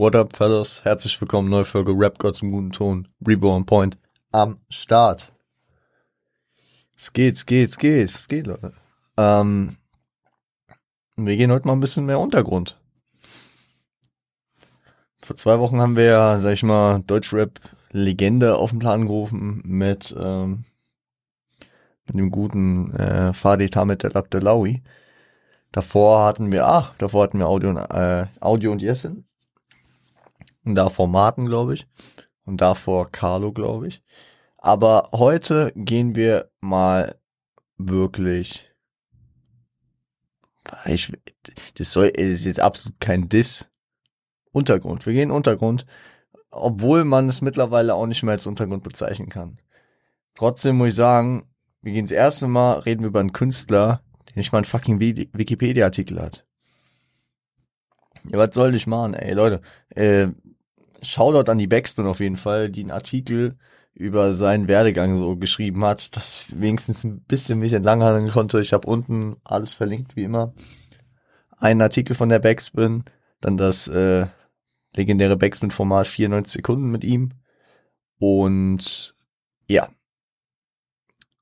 What up, fellas? Herzlich willkommen, neue Folge Rap Gott zum guten Ton. Reborn Point am Start. Es geht, es geht, es geht, es geht, Leute. Ähm, wir gehen heute mal ein bisschen mehr Untergrund. Vor zwei Wochen haben wir ja, sag ich mal, Deutschrap-Legende auf den Plan gerufen mit, ähm, mit dem guten äh, Fadi Tamet El Abdelawi. Davor hatten wir, ach, davor hatten wir Audio und, äh, Audio und Yesin. Und davor Martin, glaube ich. Und davor Carlo, glaube ich. Aber heute gehen wir mal wirklich. Ich, das soll, ist jetzt absolut kein Diss. Untergrund. Wir gehen Untergrund. Obwohl man es mittlerweile auch nicht mehr als Untergrund bezeichnen kann. Trotzdem muss ich sagen, wir gehen das erste Mal, reden wir über einen Künstler, der nicht mal einen fucking Wikipedia-Artikel hat. Ja, was soll ich machen, ey, Leute? Äh, Shoutout an die Backspin auf jeden Fall, die einen Artikel über seinen Werdegang so geschrieben hat, dass ich wenigstens ein bisschen mich entlanghangeln konnte. Ich habe unten alles verlinkt, wie immer. Einen Artikel von der Backspin, dann das äh, legendäre Backspin-Format 94 Sekunden mit ihm. Und ja,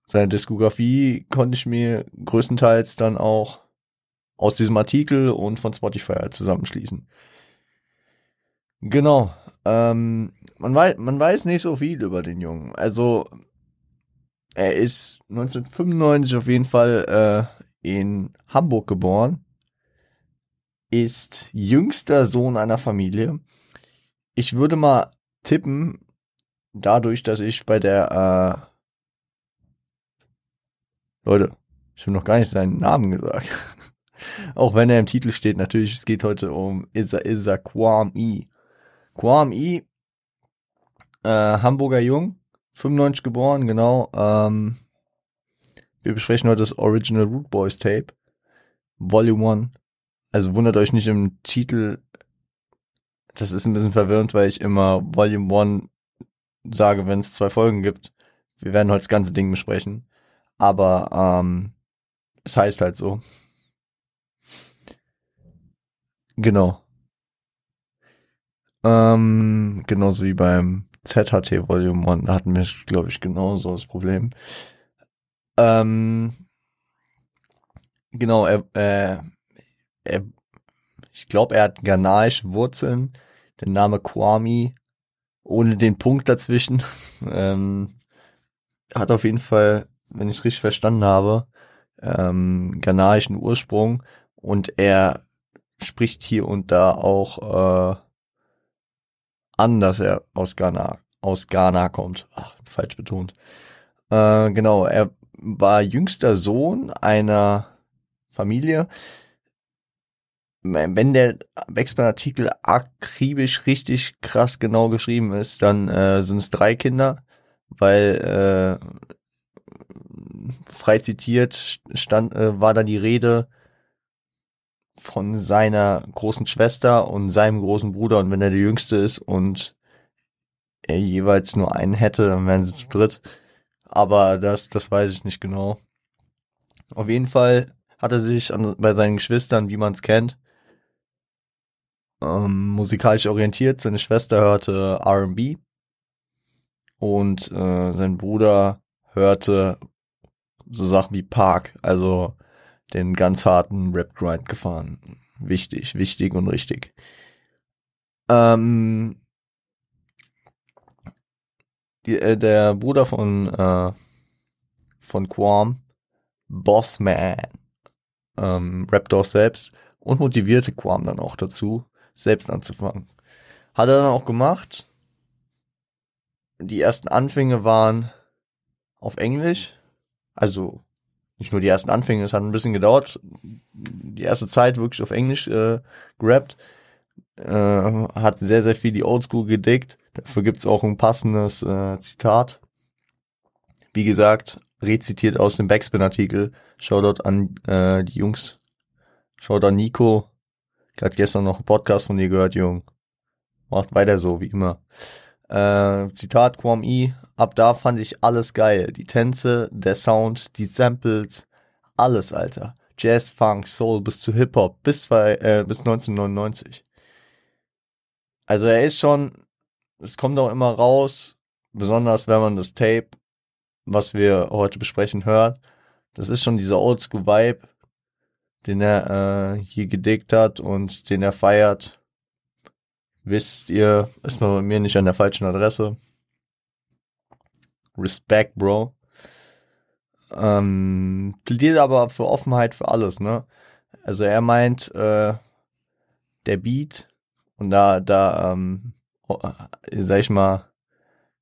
seine Diskografie konnte ich mir größtenteils dann auch aus diesem Artikel und von Spotify halt zusammenschließen. Genau. Ähm, man, weiß, man weiß nicht so viel über den Jungen. Also, er ist 1995 auf jeden Fall äh, in Hamburg geboren. Ist jüngster Sohn einer Familie. Ich würde mal tippen, dadurch, dass ich bei der äh, Leute, ich habe noch gar nicht seinen Namen gesagt. Auch wenn er im Titel steht, natürlich, es geht heute um Isa Isa Kwame. Kwame, äh, Hamburger Jung, 95 geboren, genau. Ähm, wir besprechen heute das Original Root Boys Tape, Volume 1. Also wundert euch nicht im Titel, das ist ein bisschen verwirrend, weil ich immer Volume 1 sage, wenn es zwei Folgen gibt. Wir werden heute das ganze Ding besprechen. Aber ähm, es heißt halt so. Genau. Ähm, genauso wie beim ZHT Volume 1, da hatten wir es, glaube ich, genauso das Problem. Ähm, genau, er, äh, er ich glaube, er hat ghanaische Wurzeln. Der Name Kwame, ohne den Punkt dazwischen, ähm, hat auf jeden Fall wenn ich es richtig verstanden habe, ähm, ghanaischen Ursprung und er spricht hier und da auch äh, an, dass er aus Ghana, aus Ghana kommt. Ach, falsch betont. Äh, genau, er war jüngster Sohn einer Familie. Wenn der Wexman-Artikel akribisch richtig krass genau geschrieben ist, dann äh, sind es drei Kinder, weil äh, frei zitiert stand, äh, war dann die Rede von seiner großen Schwester und seinem großen Bruder und wenn er der Jüngste ist und er jeweils nur einen hätte, dann wären sie zu dritt. Aber das, das weiß ich nicht genau. Auf jeden Fall hat er sich an, bei seinen Geschwistern, wie man es kennt, ähm, musikalisch orientiert. Seine Schwester hörte R&B und äh, sein Bruder hörte so Sachen wie Park, also den ganz harten Rap-Grind gefahren. Wichtig, wichtig und richtig. Ähm, die, äh, der Bruder von, äh, von Quam, Bossman, ähm, auch selbst und motivierte Quam dann auch dazu, selbst anzufangen. Hat er dann auch gemacht. Die ersten Anfänge waren auf Englisch, also nicht nur die ersten Anfänge, es hat ein bisschen gedauert. Die erste Zeit wirklich auf Englisch äh, gerappt. Äh, hat sehr, sehr viel die Oldschool gedickt. Dafür gibt's auch ein passendes äh, Zitat. Wie gesagt, rezitiert aus dem Backspin-Artikel. Shoutout an äh, die Jungs. Shoutout an Nico. Gerade gestern noch einen Podcast von dir gehört, Jung. Macht weiter so, wie immer. Äh, Zitat Quam E. Ab da fand ich alles geil. Die Tänze, der Sound, die Samples, alles, Alter. Jazz, Funk, Soul bis zu Hip-Hop bis, zwei, äh, bis 1999. Also er ist schon, es kommt auch immer raus, besonders wenn man das Tape, was wir heute besprechen, hört. Das ist schon dieser Oldschool-Vibe, den er äh, hier gedickt hat und den er feiert. Wisst ihr, ist man bei mir nicht an der falschen Adresse. Respect, Bro. Ähm, plädiert aber für Offenheit für alles, ne? Also er meint, äh, der Beat und da, da, ähm, oh, äh, sag ich mal,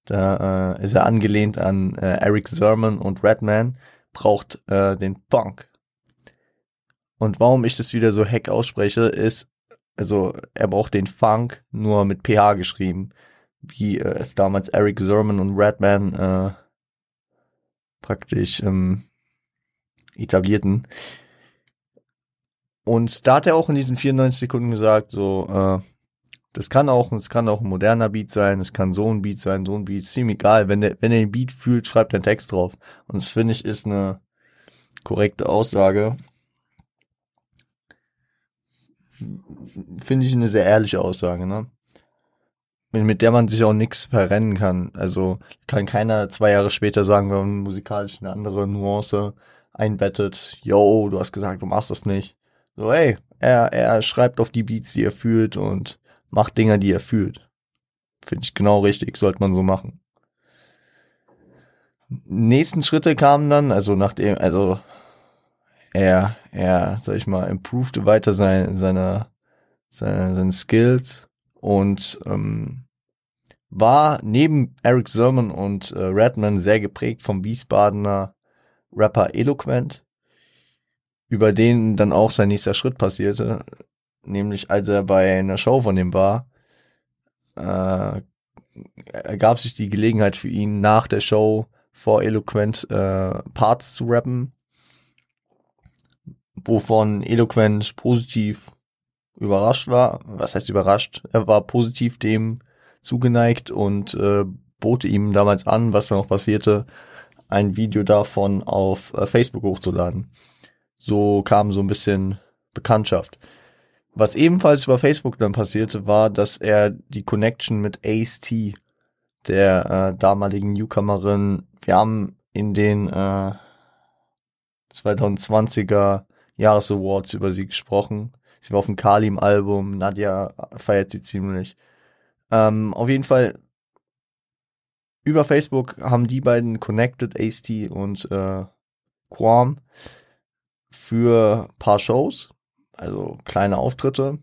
da äh, ist er angelehnt an äh, Eric Sermon und Redman, braucht äh, den Punk. Und warum ich das wieder so heck ausspreche, ist, also er braucht den Funk nur mit PH geschrieben, wie äh, es damals Eric Sermon und Redman äh, praktisch ähm, etablierten. Und da hat er auch in diesen 94 Sekunden gesagt, so, äh, das kann auch, es kann auch ein moderner Beat sein, es kann so ein Beat sein, so ein Beat, ziemlich egal. Wenn der, wenn er den Beat fühlt, schreibt er einen Text drauf. Und das finde ich ist eine korrekte Aussage. Finde ich eine sehr ehrliche Aussage, ne? Mit der man sich auch nichts verrennen kann. Also kann keiner zwei Jahre später sagen, wenn man musikalisch eine andere Nuance einbettet. Yo, du hast gesagt, du machst das nicht. So, ey, er, er schreibt auf die Beats, die er fühlt und macht Dinge, die er fühlt. Finde ich genau richtig, sollte man so machen. Nächsten Schritte kamen dann, also nachdem, also er, er, sag ich mal, improved weiter sein, seine, seine, seine Skills und ähm, war neben Eric Sermon und äh, Redman sehr geprägt vom Wiesbadener Rapper Eloquent über den dann auch sein nächster Schritt passierte, nämlich als er bei einer Show von ihm war, äh, ergab sich die Gelegenheit für ihn nach der Show vor Eloquent äh, Parts zu rappen, wovon Eloquent positiv überrascht war. Was heißt überrascht? Er war positiv dem zugeneigt und äh, bote ihm damals an, was dann auch passierte, ein Video davon auf äh, Facebook hochzuladen. So kam so ein bisschen Bekanntschaft. Was ebenfalls über Facebook dann passierte, war, dass er die Connection mit Ace T, der äh, damaligen Newcomerin, wir haben in den äh, 2020er Jahresawards über sie gesprochen. Sie war auf dem Kalim-Album, Nadja feiert sie ziemlich. Ähm, auf jeden Fall über Facebook haben die beiden connected, Ace T und äh, Quam für paar Shows, also kleine Auftritte,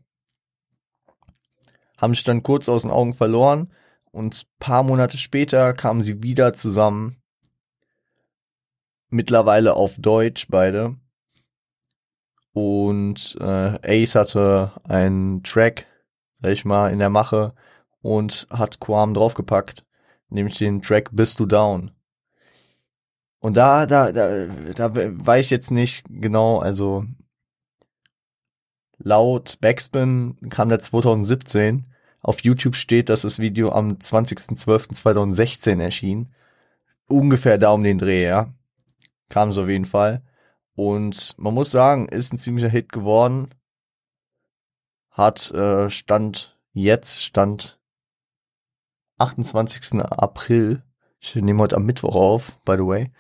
haben sich dann kurz aus den Augen verloren und paar Monate später kamen sie wieder zusammen. Mittlerweile auf Deutsch beide. Und äh, Ace hatte einen Track, sag ich mal, in der Mache und hat Quam draufgepackt, nämlich den Track Bist du Down. Und da, da, da, da weiß ich jetzt nicht genau, also laut Backspin kam der 2017. Auf YouTube steht, dass das Video am 20.12.2016 erschien. Ungefähr da um den Dreh, ja. Kam so auf jeden Fall. Und man muss sagen, ist ein ziemlicher Hit geworden. Hat äh, Stand jetzt, Stand 28. April ich nehme heute am Mittwoch auf, by the way,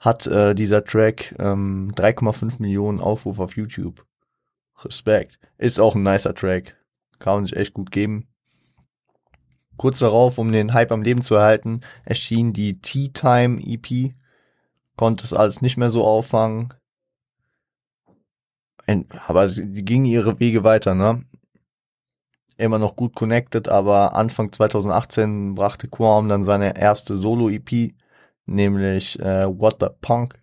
hat äh, dieser Track ähm, 3,5 Millionen Aufrufe auf YouTube. Respekt. Ist auch ein nicer Track. Kann man sich echt gut geben. Kurz darauf, um den Hype am Leben zu erhalten, erschien die Tea Time EP. Konnte es alles nicht mehr so auffangen. Aber die gingen ihre Wege weiter, ne? immer noch gut connected, aber Anfang 2018 brachte Quam dann seine erste Solo-EP, nämlich äh, What the Punk,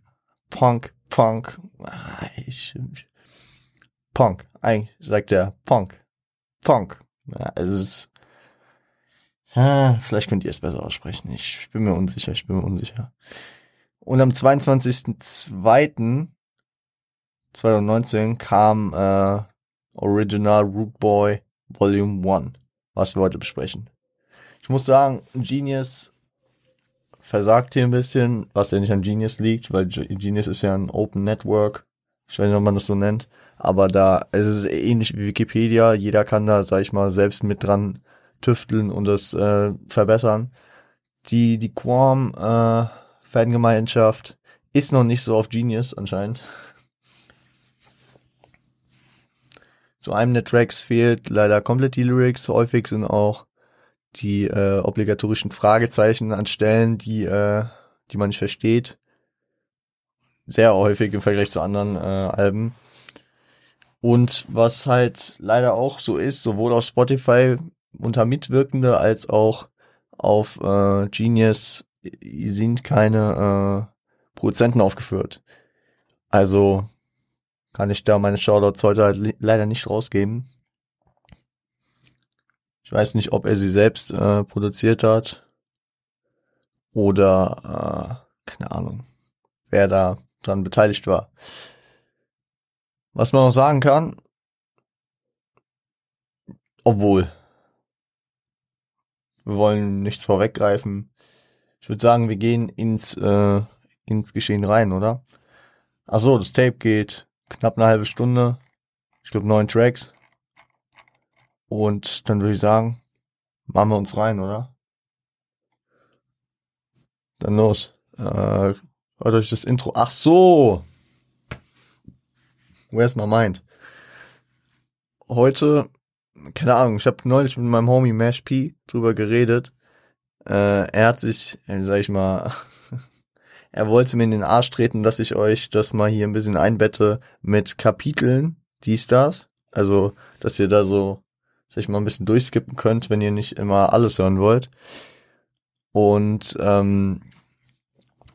Punk, Punk, ah, Punk, eigentlich sagt er Punk, Punk. Ja, es ist, ja, vielleicht könnt ihr es besser aussprechen. Ich bin mir unsicher, ich bin mir unsicher. Und am 22.02.2019 kam äh, Original Root Boy Volume 1, was wir heute besprechen. Ich muss sagen, Genius versagt hier ein bisschen, was ja nicht an Genius liegt, weil Genius ist ja ein Open Network. Ich weiß nicht, ob man das so nennt. Aber da, es ist ähnlich wie Wikipedia. Jeder kann da, sag ich mal, selbst mit dran tüfteln und das äh, verbessern. Die, die Quam-Fangemeinschaft äh, ist noch nicht so auf Genius anscheinend. Zu einem der Tracks fehlt leider komplett die Lyrics. Häufig sind auch die äh, obligatorischen Fragezeichen an Stellen, die, äh, die man nicht versteht. Sehr häufig im Vergleich zu anderen äh, Alben. Und was halt leider auch so ist, sowohl auf Spotify unter Mitwirkende als auch auf äh, Genius sind keine äh, Produzenten aufgeführt. Also kann ich da meine Shoutouts heute halt leider nicht rausgeben. Ich weiß nicht, ob er sie selbst äh, produziert hat oder äh, keine Ahnung, wer da dran beteiligt war. Was man auch sagen kann, obwohl, wir wollen nichts vorweggreifen. Ich würde sagen, wir gehen ins, äh, ins Geschehen rein, oder? Ach so, das Tape geht knapp eine halbe Stunde. Ich glaube neun Tracks. Und dann würde ich sagen, machen wir uns rein, oder? Dann los. Äh, hört euch das Intro. Ach so! Where's my mind? Heute, keine Ahnung, ich habe neulich mit meinem Homie Mash P drüber geredet. Äh, er hat sich, äh, sag ich mal, er wollte mir in den Arsch treten, dass ich euch das mal hier ein bisschen einbette mit Kapiteln, dies, das. Also, dass ihr da so sich mal ein bisschen durchskippen könnt, wenn ihr nicht immer alles hören wollt. Und ähm,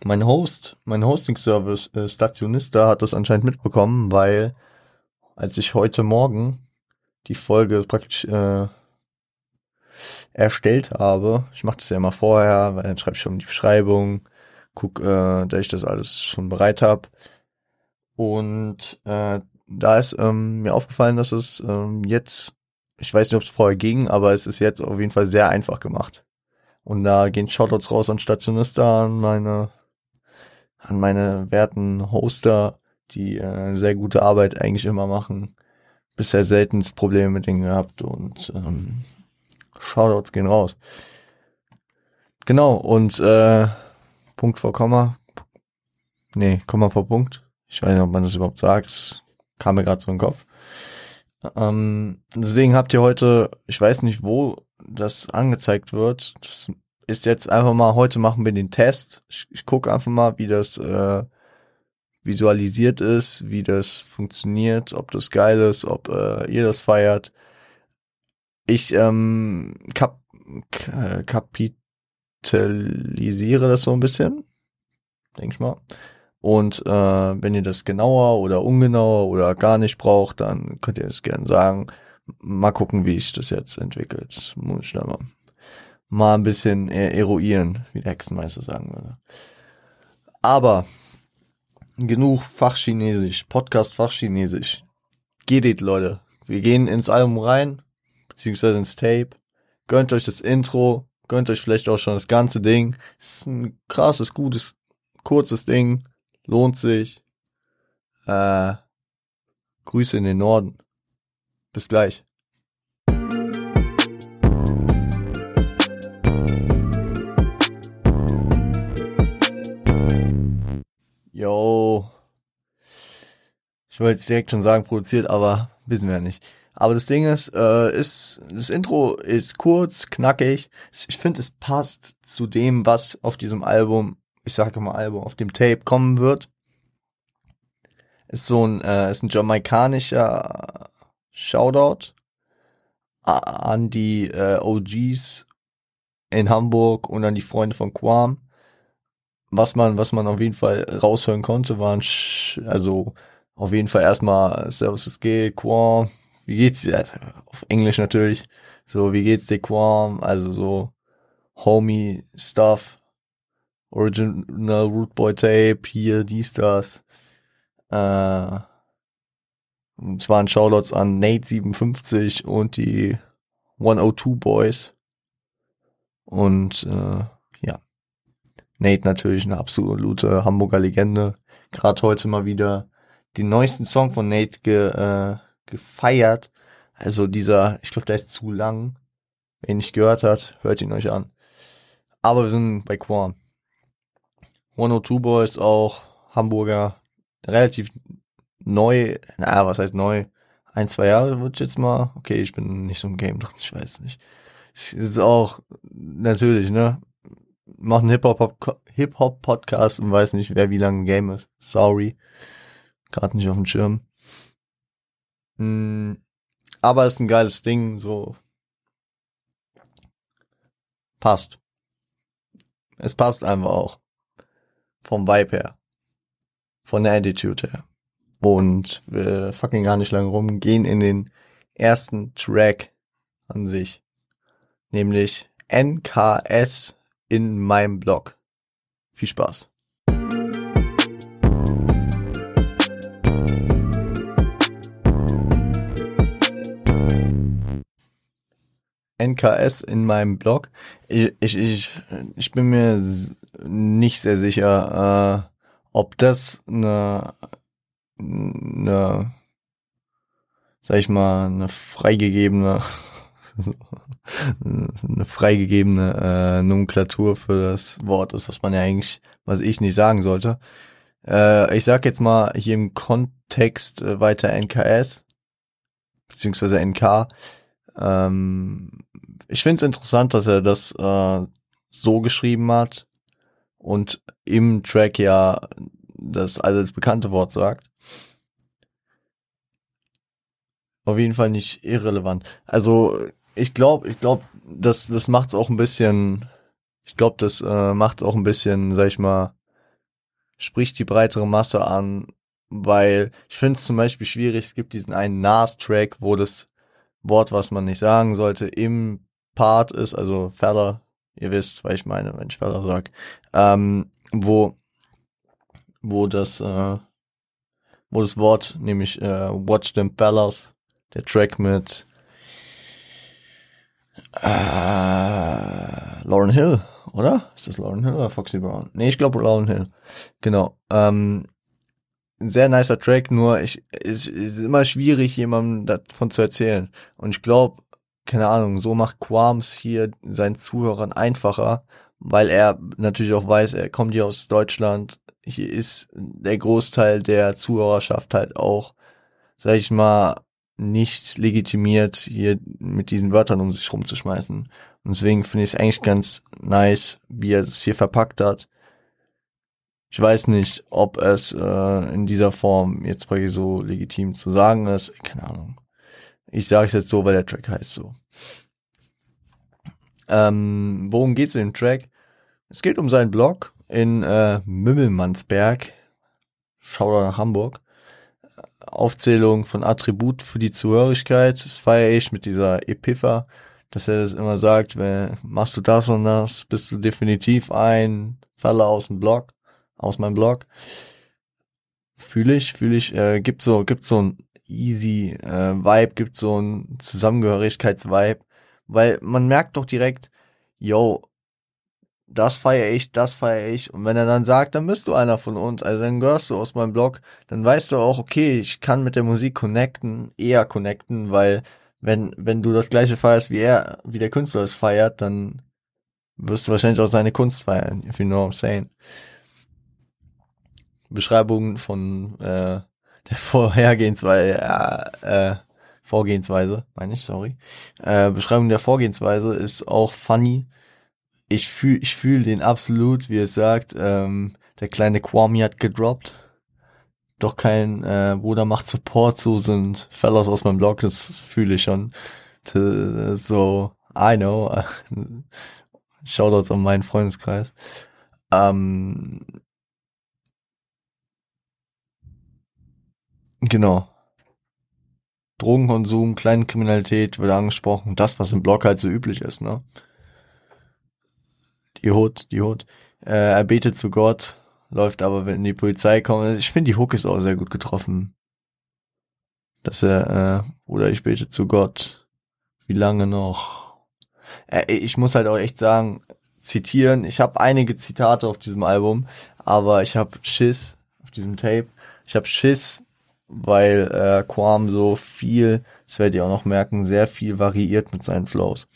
mein Host, mein Hosting-Service äh, Stationista hat das anscheinend mitbekommen, weil als ich heute Morgen die Folge praktisch äh, erstellt habe, ich mache das ja immer vorher, weil dann schreibe ich schon die Beschreibung, guck, äh, dass ich das alles schon bereit habe. Und äh, da ist ähm, mir aufgefallen, dass es ähm, jetzt ich weiß nicht, ob es vorher ging, aber es ist jetzt auf jeden Fall sehr einfach gemacht. Und da gehen Shoutouts raus an Stationista, an meine, an meine werten Hoster, die äh, sehr gute Arbeit eigentlich immer machen. Bisher seltenst Probleme mit denen gehabt und ähm, Shoutouts gehen raus. Genau, und äh, Punkt vor Komma. Nee, Komma vor Punkt. Ich weiß nicht, ob man das überhaupt sagt. Das kam mir gerade so in den Kopf. Ähm, deswegen habt ihr heute, ich weiß nicht, wo das angezeigt wird. Das ist jetzt einfach mal, heute machen wir den Test. Ich, ich gucke einfach mal, wie das äh, visualisiert ist, wie das funktioniert, ob das geil ist, ob äh, ihr das feiert. Ich ähm, kap äh, kapitalisiere das so ein bisschen, denke ich mal. Und äh, wenn ihr das genauer oder ungenauer oder gar nicht braucht, dann könnt ihr das gerne sagen. Mal gucken, wie sich das jetzt entwickelt. Muss ich dann mal, mal ein bisschen eruieren, wie der Hexenmeister sagen würde. Aber genug Fachchinesisch, Podcast Fachchinesisch. Geht Leute. Wir gehen ins Album rein, beziehungsweise ins Tape. Gönnt euch das Intro, gönnt euch vielleicht auch schon das ganze Ding. ist ein krasses, gutes, kurzes Ding Lohnt sich. Äh, Grüße in den Norden. Bis gleich. Yo. Ich wollte jetzt direkt schon sagen, produziert, aber wissen wir ja nicht. Aber das Ding ist, äh, ist, das Intro ist kurz, knackig. Ich finde, es passt zu dem, was auf diesem Album ich sage mal Album, auf dem Tape kommen wird. Ist so ein, äh, ist ein jamaikanischer Shoutout an die äh, OGs in Hamburg und an die Freunde von Quam. Was man, was man auf jeden Fall raushören konnte, waren, also auf jeden Fall erstmal Servus es geht, Quam, wie geht's dir? Also, auf Englisch natürlich. So, wie geht's dir, Quam? Also so Homie Stuff. Original Root Boy Tape, hier, dies, das. Äh, es waren Shoutouts an Nate57 und die 102 Boys. Und äh, ja, Nate natürlich eine absolute Hamburger Legende. Gerade heute mal wieder den neuesten Song von Nate ge, äh, gefeiert. Also dieser, ich glaube, der ist zu lang. Wer ihn nicht gehört hat, hört ihn euch an. Aber wir sind bei Quam. 102 Boys auch Hamburger, relativ neu, na, was heißt neu? Ein, zwei Jahre wird jetzt mal, okay, ich bin nicht so im Game drin, ich weiß nicht. Es ist auch, natürlich, ne, macht einen Hip-Hop, Hip-Hop-Podcast und weiß nicht, wer wie lange im Game ist. Sorry. Gerade nicht auf dem Schirm. Mm, aber ist ein geiles Ding, so. Passt. Es passt einfach auch. Vom Vibe her. Von der Attitude her. Und wir fucking gar nicht lange rum, gehen in den ersten Track an sich. Nämlich NKS in meinem Blog. Viel Spaß. NKS in meinem Blog. Ich, ich, ich, ich bin mir nicht sehr sicher, äh, ob das eine, eine, sag ich mal, eine freigegebene, eine freigegebene äh, Nomenklatur für das Wort ist, was man ja eigentlich, was ich nicht sagen sollte. Äh, ich sag jetzt mal hier im Kontext äh, weiter NKS, beziehungsweise NK. Ähm, ich finde es interessant, dass er das äh, so geschrieben hat und im Track ja das das bekannte Wort sagt. Auf jeden Fall nicht irrelevant. Also ich glaube, ich glaube, das das macht's auch ein bisschen. Ich glaube, das äh, macht auch ein bisschen, sag ich mal, spricht die breitere Masse an, weil ich finde es zum Beispiel schwierig. Es gibt diesen einen Nas-Track, wo das Wort, was man nicht sagen sollte, im Part ist, also Feller, ihr wisst, was ich meine, wenn ich Feller sag, ähm, wo, wo das, äh, wo das Wort, nämlich äh, Watch Them Fellas, der Track mit äh, Lauren Hill, oder? Ist das Lauren Hill oder Foxy Brown? Nee, ich glaube Lauren Hill. Genau. Ähm, ein sehr nicer Track, nur ich, es ist immer schwierig, jemandem davon zu erzählen. Und ich glaube, keine Ahnung, so macht Quams hier seinen Zuhörern einfacher, weil er natürlich auch weiß, er kommt hier aus Deutschland. Hier ist der Großteil der Zuhörerschaft halt auch, sag ich mal, nicht legitimiert, hier mit diesen Wörtern um sich rumzuschmeißen. Und deswegen finde ich es eigentlich ganz nice, wie er es hier verpackt hat. Ich weiß nicht, ob es äh, in dieser Form jetzt so legitim zu sagen ist. Keine Ahnung. Ich sage es jetzt so, weil der Track heißt so. Ähm, worum geht's in dem Track? Es geht um seinen Blog in äh, Mümmelmannsberg. Schau da nach Hamburg. Aufzählung von Attribut für die Zuhörigkeit. Das feiere ich mit dieser Epipha, dass er das immer sagt, wenn, machst du das und das, bist du definitiv ein Faller aus dem Blog aus meinem Blog. Fühle ich, fühle ich, äh, gibt so, gibt so ein easy äh, Vibe, gibt so ein Zusammengehörigkeitsvibe, weil man merkt doch direkt, yo, das feiere ich, das feiere ich. Und wenn er dann sagt, dann bist du einer von uns, also dann gehörst du aus meinem Blog, dann weißt du auch, okay, ich kann mit der Musik connecten, eher connecten, weil wenn, wenn du das gleiche feierst wie er, wie der Künstler es feiert, dann wirst du wahrscheinlich auch seine Kunst feiern, if you know what I'm saying. Beschreibung von äh, der Vorhergehensweise, äh, äh, Vorgehensweise, meine ich, sorry. Äh, Beschreibung der Vorgehensweise ist auch funny. Ich fühle ich fühl den absolut, wie es sagt. Ähm, der kleine Kwame hat gedroppt. Doch kein äh, Bruder macht Support, so sind Fellows aus meinem Blog, das fühle ich schon. So, I know. Shoutouts an meinen Freundeskreis. Ähm, Genau. Drogenkonsum, Kleinkriminalität wird angesprochen, das, was im Blog halt so üblich ist, ne? Die Hut, die Hut. Äh, er betet zu Gott, läuft aber, wenn die Polizei kommt. Ich finde, die Hook ist auch sehr gut getroffen. Dass er, äh, oder ich bete zu Gott. Wie lange noch? Äh, ich muss halt auch echt sagen, zitieren. Ich habe einige Zitate auf diesem Album, aber ich habe Schiss auf diesem Tape. Ich habe Schiss, weil äh, Quam so viel, das werdet ihr auch noch merken, sehr viel variiert mit seinen Flows.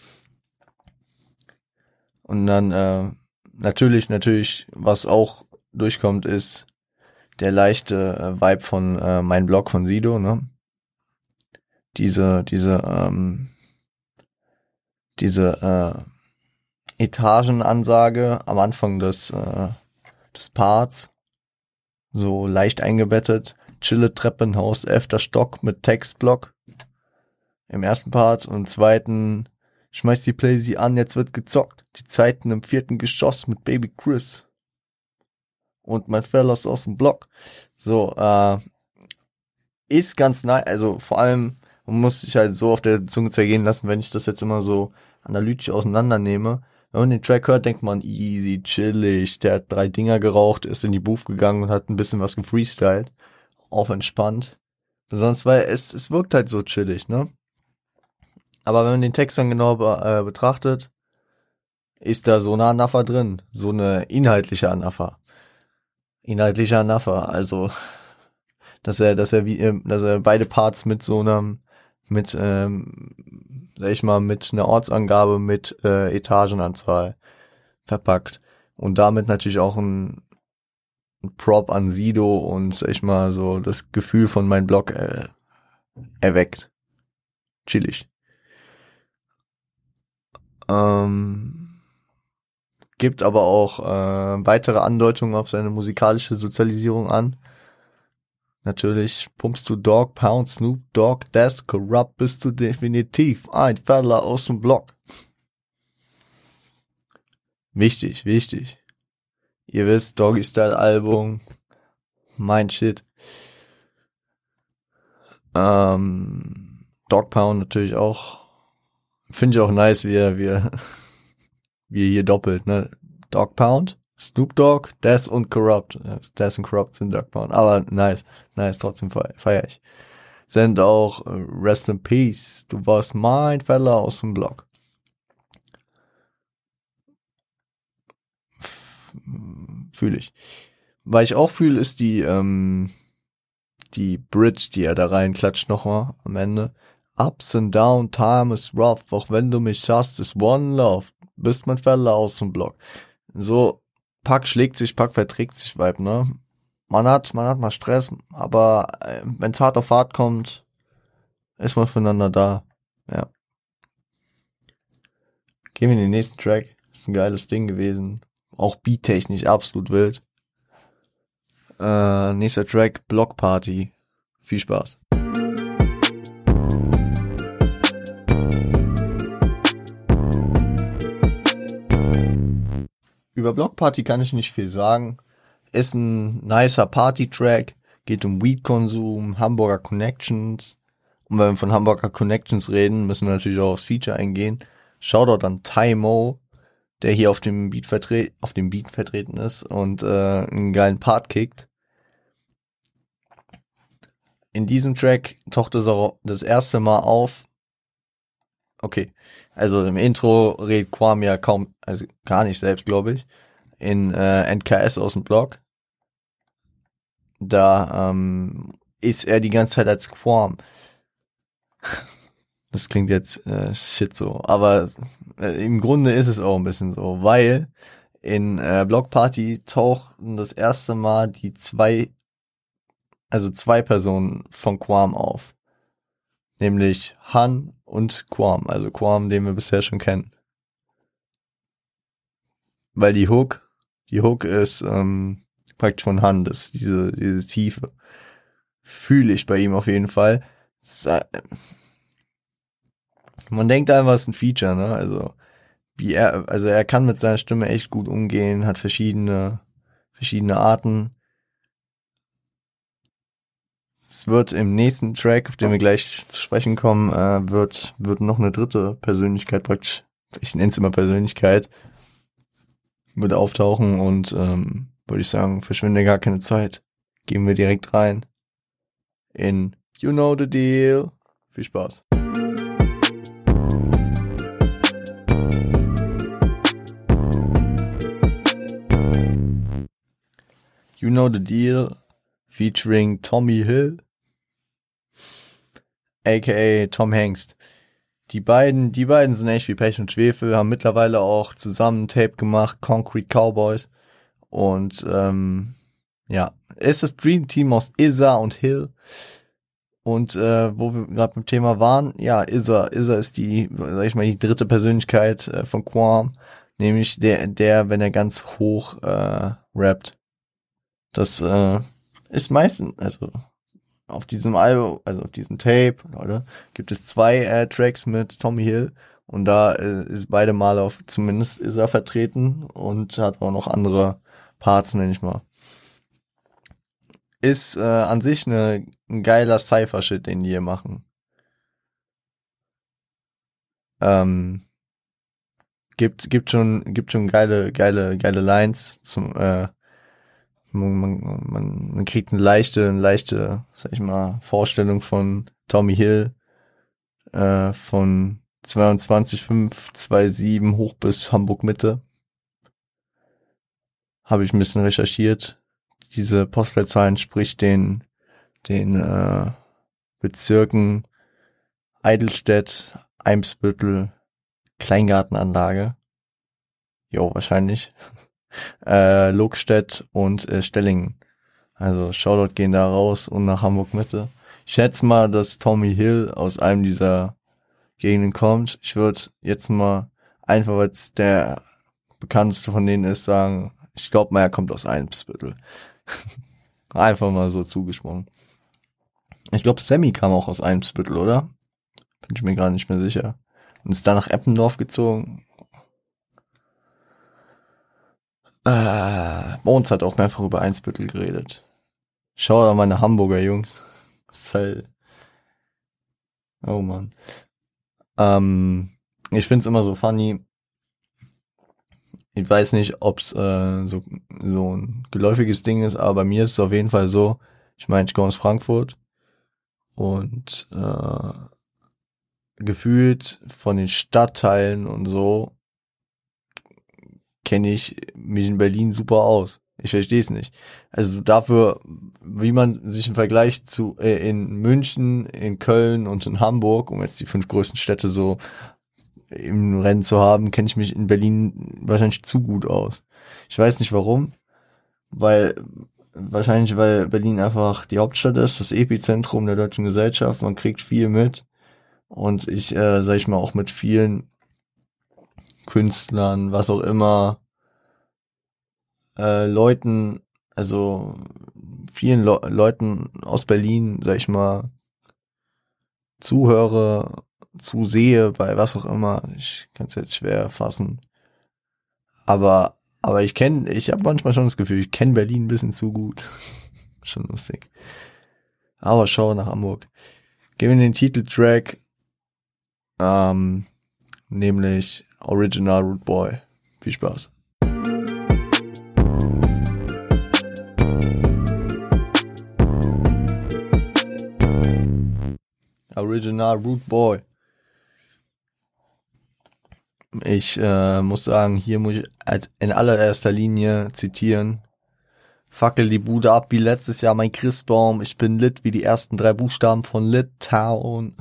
Und dann äh, natürlich, natürlich, was auch durchkommt, ist der leichte äh, Vibe von äh, mein Blog von Sido, ne? Diese, diese, ähm, diese äh, Etagenansage am Anfang des, äh, des Parts, so leicht eingebettet, chille Treppenhaus, elfter Stock mit Textblock im ersten Part und im zweiten schmeiß die Playsee an, jetzt wird gezockt. Die Zeiten im vierten Geschoss mit Baby Chris und mein Fellas aus dem Block. So, äh, ist ganz nice, also vor allem, man muss sich halt so auf der Zunge zergehen lassen, wenn ich das jetzt immer so analytisch auseinandernehme. Wenn man den Track hört, denkt man easy, chillig, der hat drei Dinger geraucht, ist in die Booth gegangen und hat ein bisschen was gefreestylt. Auf entspannt. Besonders weil es, es wirkt halt so chillig, ne? Aber wenn man den Text dann genau be äh, betrachtet, ist da so eine Anapher drin. So eine inhaltliche Anapher inhaltlicher Naffer. Also, dass er, dass er wie, äh, dass er beide Parts mit so einem, mit, ähm, sag ich mal, mit einer Ortsangabe mit äh, Etagenanzahl verpackt und damit natürlich auch ein Prop an Sido und ich mal so das Gefühl von meinem Blog äh, erweckt. Chillig. Ähm, gibt aber auch äh, weitere Andeutungen auf seine musikalische Sozialisierung an. Natürlich pumpst du Dog, Pound, Snoop Dogg, Death, Corrupt bist du definitiv ein Fella aus dem Block. Wichtig, wichtig. Ihr wisst, Doggy Style Album, mein Shit. Ähm, Dog Pound natürlich auch. Finde ich auch nice, wie er, wie er hier doppelt, ne? Dog Pound, Snoop Dogg, Death und Corrupt. Death und Corrupt sind Dog Pound. Aber nice, nice, trotzdem feier ich. Sind auch äh, Rest in Peace. Du warst mein Fella aus dem Blog. Fühle ich. Weil ich auch fühle, ist die, ähm, die Bridge, die er da reinklatscht nochmal am Ende. Ups and down, time is rough, auch wenn du mich hast, ist one love bist mein Fella aus dem Block. So, Pack schlägt sich, Pack verträgt sich, Vibe, ne? Man hat, man hat mal Stress, aber äh, wenn's hart auf hart kommt, ist man füreinander da. Ja. Gehen wir in den nächsten Track. Ist ein geiles Ding gewesen. Auch beattechnisch absolut wild. Äh, nächster Track, Block Party. Viel Spaß. Über Block Party kann ich nicht viel sagen. Ist ein nicer Party-Track, geht um Weed-Konsum, Hamburger Connections. Und wenn wir von Hamburger Connections reden, müssen wir natürlich auch aufs Feature eingehen. Shoutout an Tymo, der hier auf dem Beat, vertre auf dem Beat vertreten ist und äh, einen geilen Part kickt. In diesem Track taucht es auch das erste Mal auf, Okay. Also im Intro redet Quam ja kaum, also gar nicht selbst, glaube ich. In äh, NKS aus dem Blog. Da ähm, ist er die ganze Zeit als Quam. Das klingt jetzt äh, shit so, aber äh, im Grunde ist es auch ein bisschen so, weil in äh, Block Party tauchten das erste Mal die zwei, also zwei Personen von Quam auf. Nämlich Han und Quam, also Quam, den wir bisher schon kennen. Weil die Hook, die Hook ist ähm, praktisch von Hand, das diese, diese Tiefe. Fühle ich bei ihm auf jeden Fall. Man denkt einfach, es ist ein Feature, ne? Also, wie er, also er kann mit seiner Stimme echt gut umgehen, hat verschiedene, verschiedene Arten. Es wird im nächsten Track, auf den wir gleich zu sprechen kommen, äh, wird, wird noch eine dritte Persönlichkeit praktisch, ich nenne es immer Persönlichkeit, würde auftauchen und ähm, würde ich sagen, verschwinde gar keine Zeit. Gehen wir direkt rein in You Know the Deal. Viel Spaß. You Know the Deal featuring Tommy Hill, aka Tom Hengst. die beiden, die beiden sind echt wie Pech und Schwefel, haben mittlerweile auch zusammen Tape gemacht, Concrete Cowboys. Und ähm, ja, ist das Dream Team aus Isa und Hill. Und äh, wo wir gerade beim Thema waren, ja, Isa, Isa ist die, sag ich mal, die dritte Persönlichkeit äh, von Quam, nämlich der, der, wenn er ganz hoch äh, rappt. Das äh, ist meistens, also auf diesem Album, also auf diesem Tape, Leute, gibt es zwei äh, Tracks mit Tommy Hill und da äh, ist beide Mal auf, zumindest ist er vertreten und hat auch noch andere Parts, nenne ich mal. Ist äh, an sich eine, ein geiler Cypher-Shit, den die hier machen. Ähm, gibt, gibt schon, gibt schon geile, geile, geile Lines zum, äh, man, man, man kriegt eine leichte, eine leichte, sag ich mal, Vorstellung von Tommy Hill äh, von 22,527 hoch bis Hamburg Mitte. Habe ich ein bisschen recherchiert. Diese Postleitzahl entspricht den, den äh, Bezirken Eidelstedt, Eimsbüttel, Kleingartenanlage. Jo, wahrscheinlich äh, Lokstedt und äh, Stellingen. Also Shoutout gehen da raus und nach Hamburg Mitte. Ich schätze mal, dass Tommy Hill aus einem dieser Gegenden kommt. Ich würde jetzt mal einfach, weil es der bekannteste von denen ist, sagen, ich glaube mal, er kommt aus Eimsbüttel. einfach mal so zugesprungen. Ich glaube, Sammy kam auch aus Eimsbüttel, oder? Bin ich mir gerade nicht mehr sicher. Und ist da nach Eppendorf gezogen. Äh, Mons hat auch mehrfach über Einsbüttel geredet. Schau da meine Hamburger Jungs. Halt oh man. Ähm, ich find's immer so funny. Ich weiß nicht, ob's äh, so, so ein geläufiges Ding ist, aber bei mir ist es auf jeden Fall so. Ich meine, ich komme aus Frankfurt und äh, gefühlt von den Stadtteilen und so kenne ich mich in Berlin super aus. Ich verstehe es nicht. Also dafür, wie man sich im Vergleich zu äh, in München, in Köln und in Hamburg, um jetzt die fünf größten Städte so im Rennen zu haben, kenne ich mich in Berlin wahrscheinlich zu gut aus. Ich weiß nicht warum, weil wahrscheinlich weil Berlin einfach die Hauptstadt ist, das Epizentrum der deutschen Gesellschaft, man kriegt viel mit und ich äh, sag ich mal auch mit vielen Künstlern, was auch immer, äh, Leuten, also vielen Le Leuten aus Berlin, sag ich mal, zuhöre, zusehe, bei was auch immer. Ich kann es jetzt schwer fassen. Aber, aber ich kenne, ich habe manchmal schon das Gefühl, ich kenne Berlin ein bisschen zu gut. schon lustig. Aber schau nach Hamburg. Gib mir den Titeltrack, ähm, nämlich Original Root Boy. Viel Spaß. Original Root Boy. Ich äh, muss sagen, hier muss ich als in allererster Linie zitieren. Fackel die Bude ab wie letztes Jahr mein Christbaum. Ich bin lit wie die ersten drei Buchstaben von Litauen.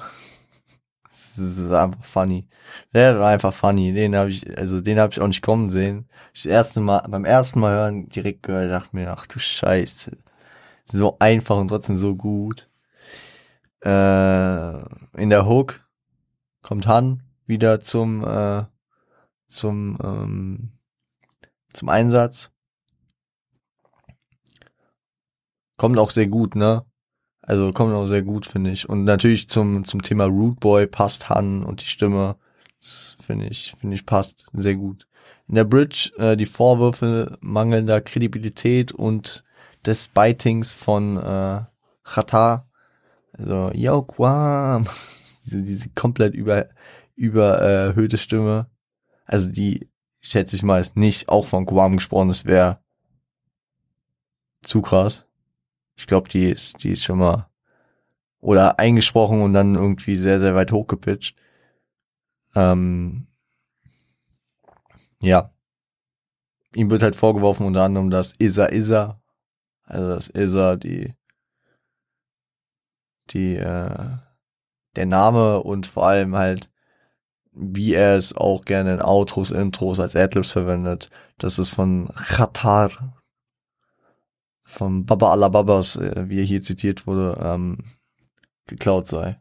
das ist einfach funny. Der war einfach funny. Den habe ich, also den habe ich auch nicht kommen sehen. Das erste Mal, beim ersten Mal hören direkt gehört, dachte mir, ach du Scheiße. So einfach und trotzdem so gut. Äh, in der Hook kommt Han wieder zum, äh, zum, ähm, zum Einsatz. Kommt auch sehr gut, ne? Also kommt auch sehr gut, finde ich. Und natürlich zum, zum Thema Root Boy passt Han und die Stimme. Finde ich, finde ich passt sehr gut. In der Bridge äh, die Vorwürfe mangelnder Kredibilität und des Bitings von äh, Chata. Also, yo, Quam. diese, diese komplett über, übererhöhte Stimme. Also die, schätze ich mal, ist nicht auch von Quam gesprochen, das wäre zu krass. Ich glaube, die ist, die ist schon mal oder eingesprochen und dann irgendwie sehr, sehr weit hochgepitcht. Ähm, ja. Ihm wird halt vorgeworfen unter anderem, dass Isa Isa, also dass Isa die, die, äh, der Name und vor allem halt wie er es auch gerne in Outros, Intros als Adlibs verwendet, dass es von Khatar, von Baba Alababas, äh, wie er hier zitiert wurde, ähm, geklaut sei.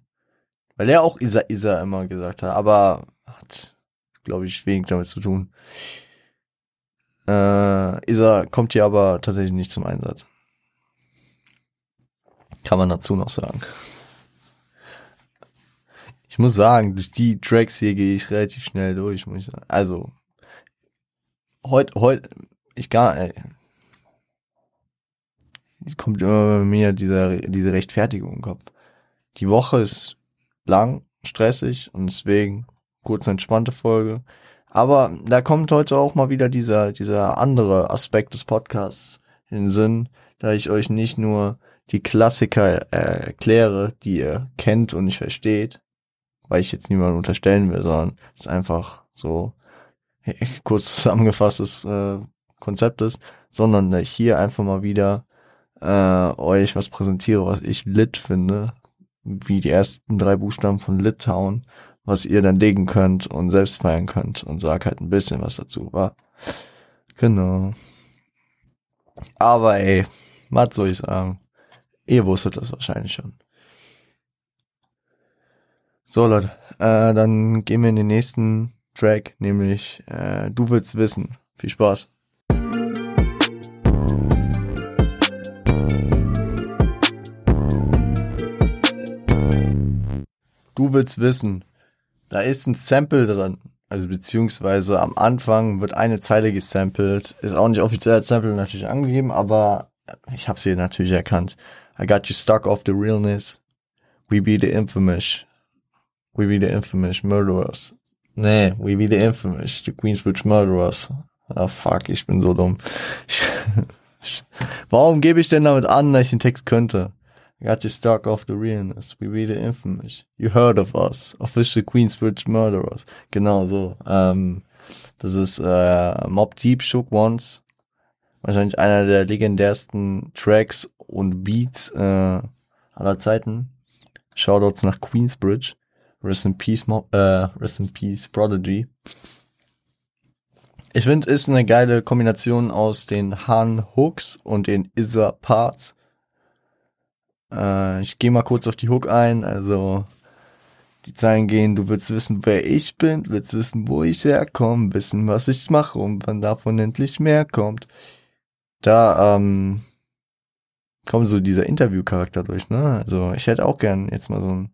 Weil er auch Isa Isa immer gesagt hat, aber hat, glaube ich, wenig damit zu tun. Äh, Isa kommt hier aber tatsächlich nicht zum Einsatz. Kann man dazu noch sagen. Ich muss sagen, durch die Tracks hier gehe ich relativ schnell durch, muss ich sagen. Also, heute, heute, ich gar, ey, es kommt immer bei mir diese, diese Rechtfertigung im Kopf. Die Woche ist lang, stressig und deswegen kurz entspannte Folge. Aber da kommt heute auch mal wieder dieser, dieser andere Aspekt des Podcasts in den Sinn, da ich euch nicht nur die Klassiker äh, erkläre, die ihr kennt und nicht versteht, weil ich jetzt niemandem unterstellen will, sondern es ist einfach so kurz zusammengefasstes äh, Konzept ist, sondern dass ich hier einfach mal wieder äh, euch was präsentiere, was ich lit finde, wie die ersten drei Buchstaben von Litauen, was ihr dann legen könnt und selbst feiern könnt und sag halt ein bisschen was dazu, war. Genau. Aber ey, was soll ich sagen? Ihr wusstet das wahrscheinlich schon. So Leute, äh, dann gehen wir in den nächsten Track, nämlich äh, Du willst wissen. Viel Spaß. Du willst wissen. Da ist ein Sample drin. Also beziehungsweise am Anfang wird eine Zeile gesampelt. Ist auch nicht offiziell als Sample natürlich angegeben, aber ich habe sie natürlich erkannt. I got you stuck off the realness. We be the infamous. We be the infamous murderers. Nee, we be the infamous, the Queensbridge murderers. Ah, fuck, ich bin so dumm. Warum gebe ich denn damit an, dass ich den Text könnte? I got you stuck off the realness. We be the infamous. You heard of us. Official Queensbridge murderers. Genau so. Ähm, das ist äh, Mob Deep Shook Ones. Wahrscheinlich einer der legendärsten Tracks und Beats äh, aller Zeiten. Shoutouts nach Queensbridge. Rest in Peace, Mob, äh, Rest in Peace Prodigy. Ich finde, ist eine geile Kombination aus den Han Hooks und den Isa Parts. Äh, ich gehe mal kurz auf die Hook ein. Also die Zeilen gehen, du willst wissen, wer ich bin, willst wissen, wo ich herkomme, wissen, was ich mache und wann davon endlich mehr kommt. Da ähm, kommt so dieser Interviewcharakter durch, ne? Also ich hätte auch gern jetzt mal so ein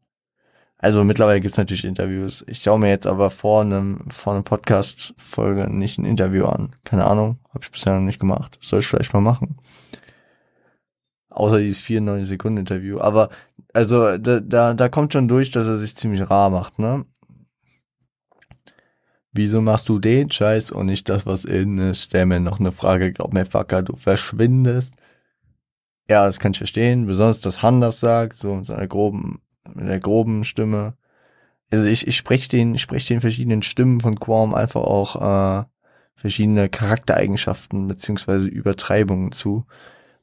also mittlerweile gibt's natürlich Interviews. Ich schaue mir jetzt aber vor einem, vor einem Podcast-Folge nicht ein Interview an. Keine Ahnung, habe ich bisher noch nicht gemacht. Soll ich vielleicht mal machen. Außer dieses 94 Sekunden Interview. Aber also da, da, da kommt schon durch, dass er sich ziemlich rar macht, ne? Wieso machst du den Scheiß und nicht das, was innen ist? Stell mir noch eine Frage, glaub mir, Fucker, du verschwindest. Ja, das kann ich verstehen. Besonders, dass Han das sagt, so mit seiner groben mit der groben Stimme. Also ich, ich spreche den, ich spreche den verschiedenen Stimmen von Quam einfach auch äh, verschiedene Charaktereigenschaften beziehungsweise Übertreibungen zu.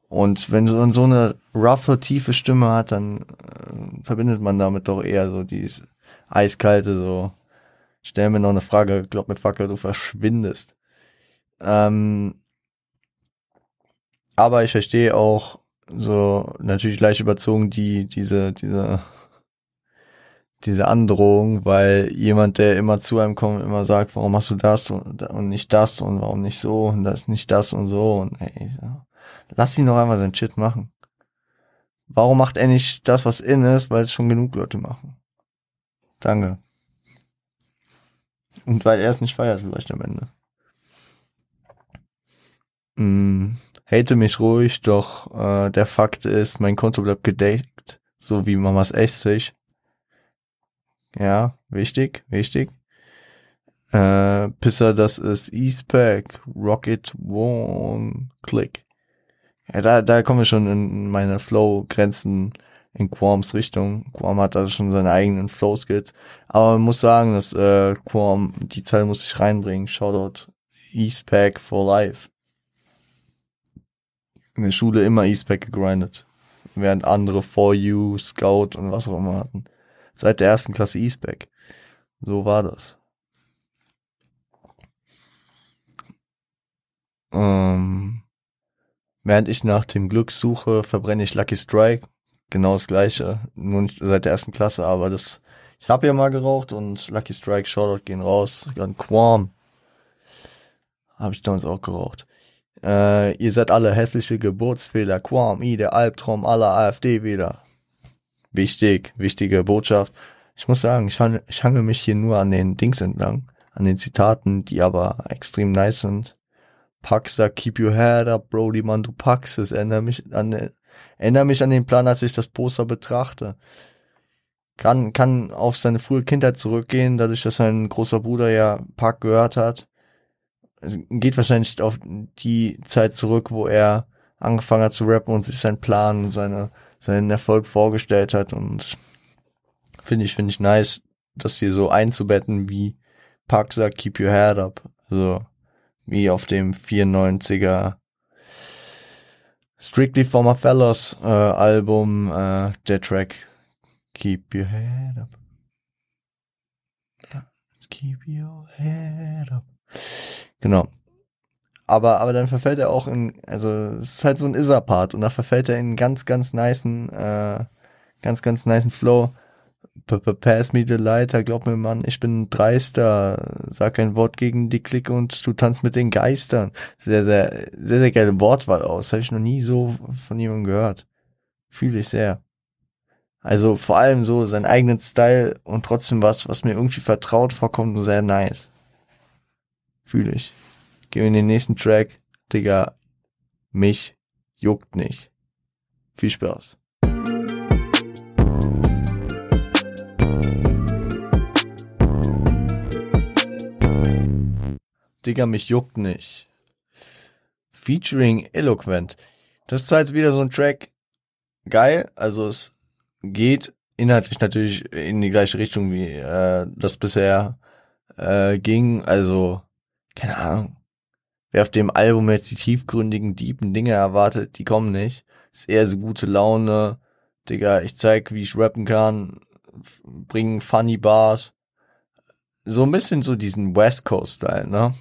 Und wenn man so eine roughe, tiefe Stimme hat, dann äh, verbindet man damit doch eher so dieses eiskalte, so, stell mir noch eine Frage, glaub mir, Fucker, du verschwindest. Ähm, aber ich verstehe auch so natürlich leicht überzogen die, diese, diese diese Androhung, weil jemand, der immer zu einem kommt, immer sagt, warum machst du das und, und nicht das und warum nicht so und das nicht das und so und hey, so. lass ihn doch einfach seinen Shit machen. Warum macht er nicht das, was in ist, weil es schon genug Leute machen? Danke. Und weil er es nicht feiert, vielleicht am Ende. Hm, hate mich ruhig, doch äh, der Fakt ist, mein Konto bleibt gedeckt, so wie Mamas Essig. Ja, wichtig, wichtig. Äh, Pisser, das ist E-Spec, Rocket One Click. Ja, da, da kommen wir schon in meine Flow-Grenzen in Quams Richtung. Quam hat da schon seine eigenen Flow-Skills. Aber man muss sagen, dass äh, Quam die Zeit muss ich reinbringen. Shoutout E-Spec for Life. In der Schule immer E-Spec gegrindet. Während andere For You, Scout und was auch immer hatten seit der ersten Klasse E-Spec. So war das. Ähm, während ich nach dem Glück suche, verbrenne ich Lucky Strike. Genau das gleiche. Nur nicht seit der ersten Klasse, aber das. Ich habe ja mal geraucht und Lucky Strike, Shoutout gehen raus. Dann Quam. Habe ich damals auch geraucht. Äh, ihr seid alle hässliche Geburtsfehler. Quam, I, der Albtraum aller AfD wieder. Wichtig, wichtige Botschaft. Ich muss sagen, ich, hang, ich hange mich hier nur an den Dings entlang, an den Zitaten, die aber extrem nice sind. Pax sagt, keep your head up, Brody, man, du packst es. Erinnere mich an, erinnere mich an den Plan, als ich das Poster betrachte. Kann, kann auf seine frühe Kindheit zurückgehen, dadurch, dass sein großer Bruder ja Pack gehört hat. Geht wahrscheinlich auf die Zeit zurück, wo er angefangen hat zu rappen und sich seinen Plan und seine, seinen Erfolg vorgestellt hat und finde ich, finde ich nice, das hier so einzubetten, wie Pack sagt, keep your head up. Also, wie auf dem 94er Strictly for My Fellows äh, Album, äh, der Track Keep Your Head Up. Keep Your Head Up. Genau. Aber, aber dann verfällt er auch in, also es ist halt so ein Is-A-Part und da verfällt er in einen ganz, ganz niceen, äh, ganz, ganz niceen Flow. Pass me the lighter, glaub mir, Mann, ich bin dreister. Sag ein Wort gegen die Clique und du tanzt mit den Geistern. Sehr, sehr, sehr, sehr geile Wortwahl aus. Habe ich noch nie so von jemandem gehört. Fühle ich sehr. Also vor allem so seinen eigenen Style und trotzdem was, was mir irgendwie vertraut vorkommt sehr nice. Fühle ich. Gehen wir in den nächsten Track. Digga, mich juckt nicht. Viel Spaß. Digga, mich juckt nicht. Featuring Eloquent. Das ist halt wieder so ein Track. Geil. Also es geht inhaltlich natürlich in die gleiche Richtung wie äh, das bisher äh, ging. Also, keine Ahnung. Wer auf dem Album jetzt die tiefgründigen, tiefen Dinge erwartet, die kommen nicht. Ist eher so gute Laune. Digga, ich zeig, wie ich rappen kann. Bringen funny Bars. So ein bisschen so diesen West Coast Style, ne?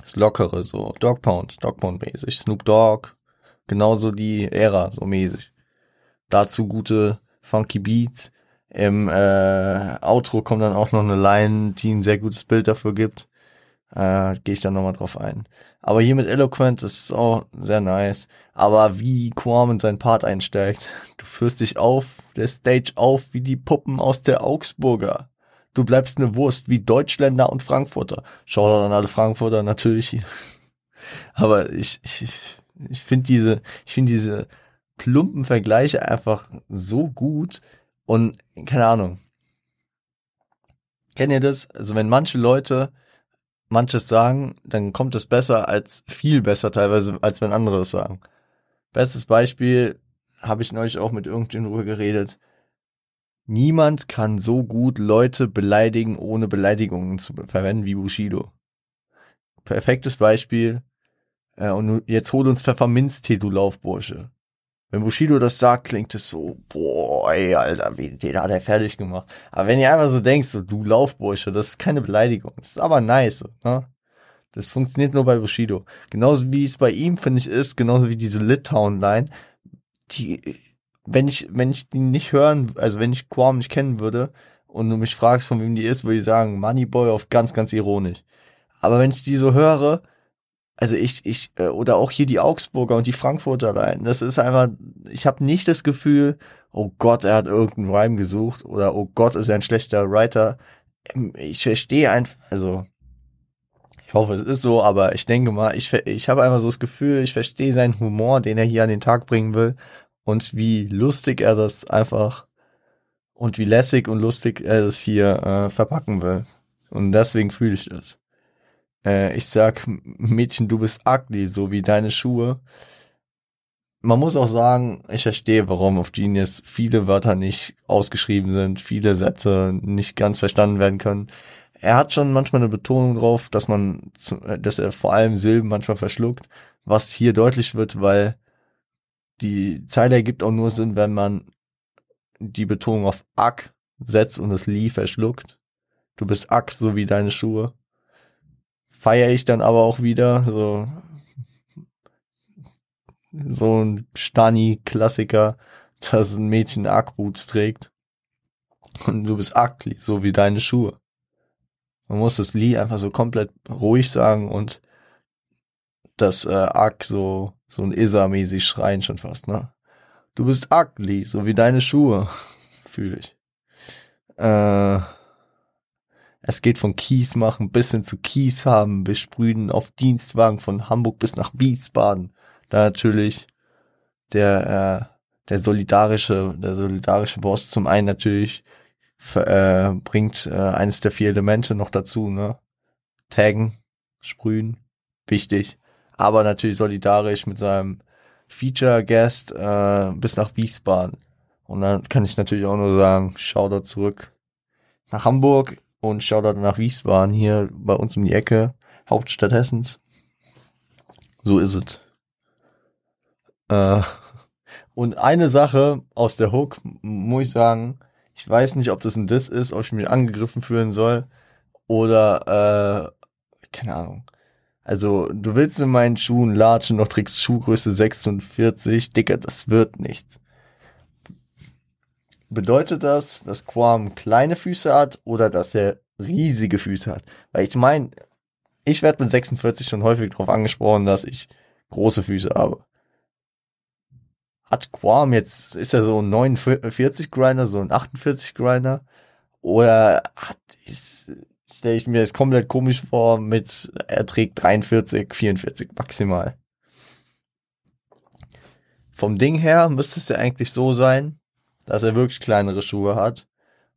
Das Lockere, so Dog Pound, Dog Pound mäßig, Snoop Dogg, genauso die Ära, so mäßig. Dazu gute funky Beats. Im äh, Outro kommt dann auch noch eine Line, die ein sehr gutes Bild dafür gibt. Äh, Gehe ich dann nochmal drauf ein. Aber hier mit Eloquent ist auch sehr nice. Aber wie Quam in seinen Part einsteigt, du führst dich auf der Stage auf wie die Puppen aus der Augsburger du bleibst eine Wurst wie Deutschländer und Frankfurter. Schau an alle Frankfurter natürlich hier. Aber ich, ich, ich finde diese, ich finde diese plumpen Vergleiche einfach so gut und keine Ahnung. Kennt ihr das? Also wenn manche Leute manches sagen, dann kommt es besser als viel besser teilweise, als wenn andere es sagen. Bestes Beispiel habe ich neulich auch mit irgendjemandem drüber geredet. Niemand kann so gut Leute beleidigen, ohne Beleidigungen zu verwenden wie Bushido. Perfektes Beispiel. Äh, und jetzt hol uns Pfefferminztee, du Laufbursche. Wenn Bushido das sagt, klingt es so, boah, ey, Alter, wie, den hat er fertig gemacht. Aber wenn ihr einfach so denkst, so, du Laufbursche, das ist keine Beleidigung. Das ist aber nice, ne? Das funktioniert nur bei Bushido. Genauso wie es bei ihm, finde ich, ist, genauso wie diese Litauen-Line, die wenn ich, wenn ich die nicht hören, also wenn ich Quam nicht kennen würde und du mich fragst, von wem die ist, würde ich sagen, Moneyboy auf ganz, ganz ironisch. Aber wenn ich die so höre, also ich, ich, äh, oder auch hier die Augsburger und die Frankfurter Line, das ist einfach, ich habe nicht das Gefühl, oh Gott, er hat irgendeinen Rhyme gesucht oder oh Gott, ist er ein schlechter Writer. Ähm, ich verstehe einfach, also ich hoffe, es ist so, aber ich denke mal, ich, ich habe einfach so das Gefühl, ich verstehe seinen Humor, den er hier an den Tag bringen will und wie lustig er das einfach und wie lässig und lustig er das hier äh, verpacken will. Und deswegen fühle ich das. Äh, ich sag, Mädchen, du bist ugly, so wie deine Schuhe. Man muss auch sagen, ich verstehe, warum auf Genius viele Wörter nicht ausgeschrieben sind, viele Sätze nicht ganz verstanden werden können. Er hat schon manchmal eine Betonung drauf, dass man, dass er vor allem Silben manchmal verschluckt, was hier deutlich wird, weil die Zeile ergibt auch nur Sinn, wenn man die Betonung auf Ack setzt und das Lie verschluckt. Du bist Ack, so wie deine Schuhe. Feier ich dann aber auch wieder, so so ein Stani-Klassiker, dass ein Mädchen Ackboots trägt. Und du bist Ackli, so wie deine Schuhe. Man muss das Lee einfach so komplett ruhig sagen und das äh, Ack so, so ein Isa-mäßig schreien schon fast, ne? Du bist Ackli, so wie deine Schuhe. Fühle ich. Äh, es geht von Kies machen bis hin zu Kies haben. Wir sprühen auf Dienstwagen von Hamburg bis nach Wiesbaden. Da natürlich der, äh, der solidarische, der solidarische Boss zum einen natürlich äh, bringt äh, eines der vier Elemente noch dazu, ne? Taggen, sprühen, wichtig. Aber natürlich solidarisch mit seinem Feature-Guest äh, bis nach Wiesbaden. Und dann kann ich natürlich auch nur sagen, Shoutout zurück nach Hamburg und Shoutout nach Wiesbaden, hier bei uns um die Ecke, Hauptstadt Hessens. So ist es. Äh, und eine Sache aus der Hook, muss ich sagen, ich weiß nicht, ob das ein Diss ist, ob ich mich angegriffen fühlen soll oder, äh, keine Ahnung. Also, du willst in meinen Schuhen latschen, noch trägst Schuhgröße 46, Dicker, das wird nichts. Bedeutet das, dass Quam kleine Füße hat oder dass er riesige Füße hat? Weil ich meine, ich werde mit 46 schon häufig darauf angesprochen, dass ich große Füße habe hat Quam jetzt, ist er so ein 49 Grinder, so ein 48 Grinder? Oder hat, stelle ich mir das komplett komisch vor mit, er trägt 43, 44 maximal. Vom Ding her müsste es ja eigentlich so sein, dass er wirklich kleinere Schuhe hat,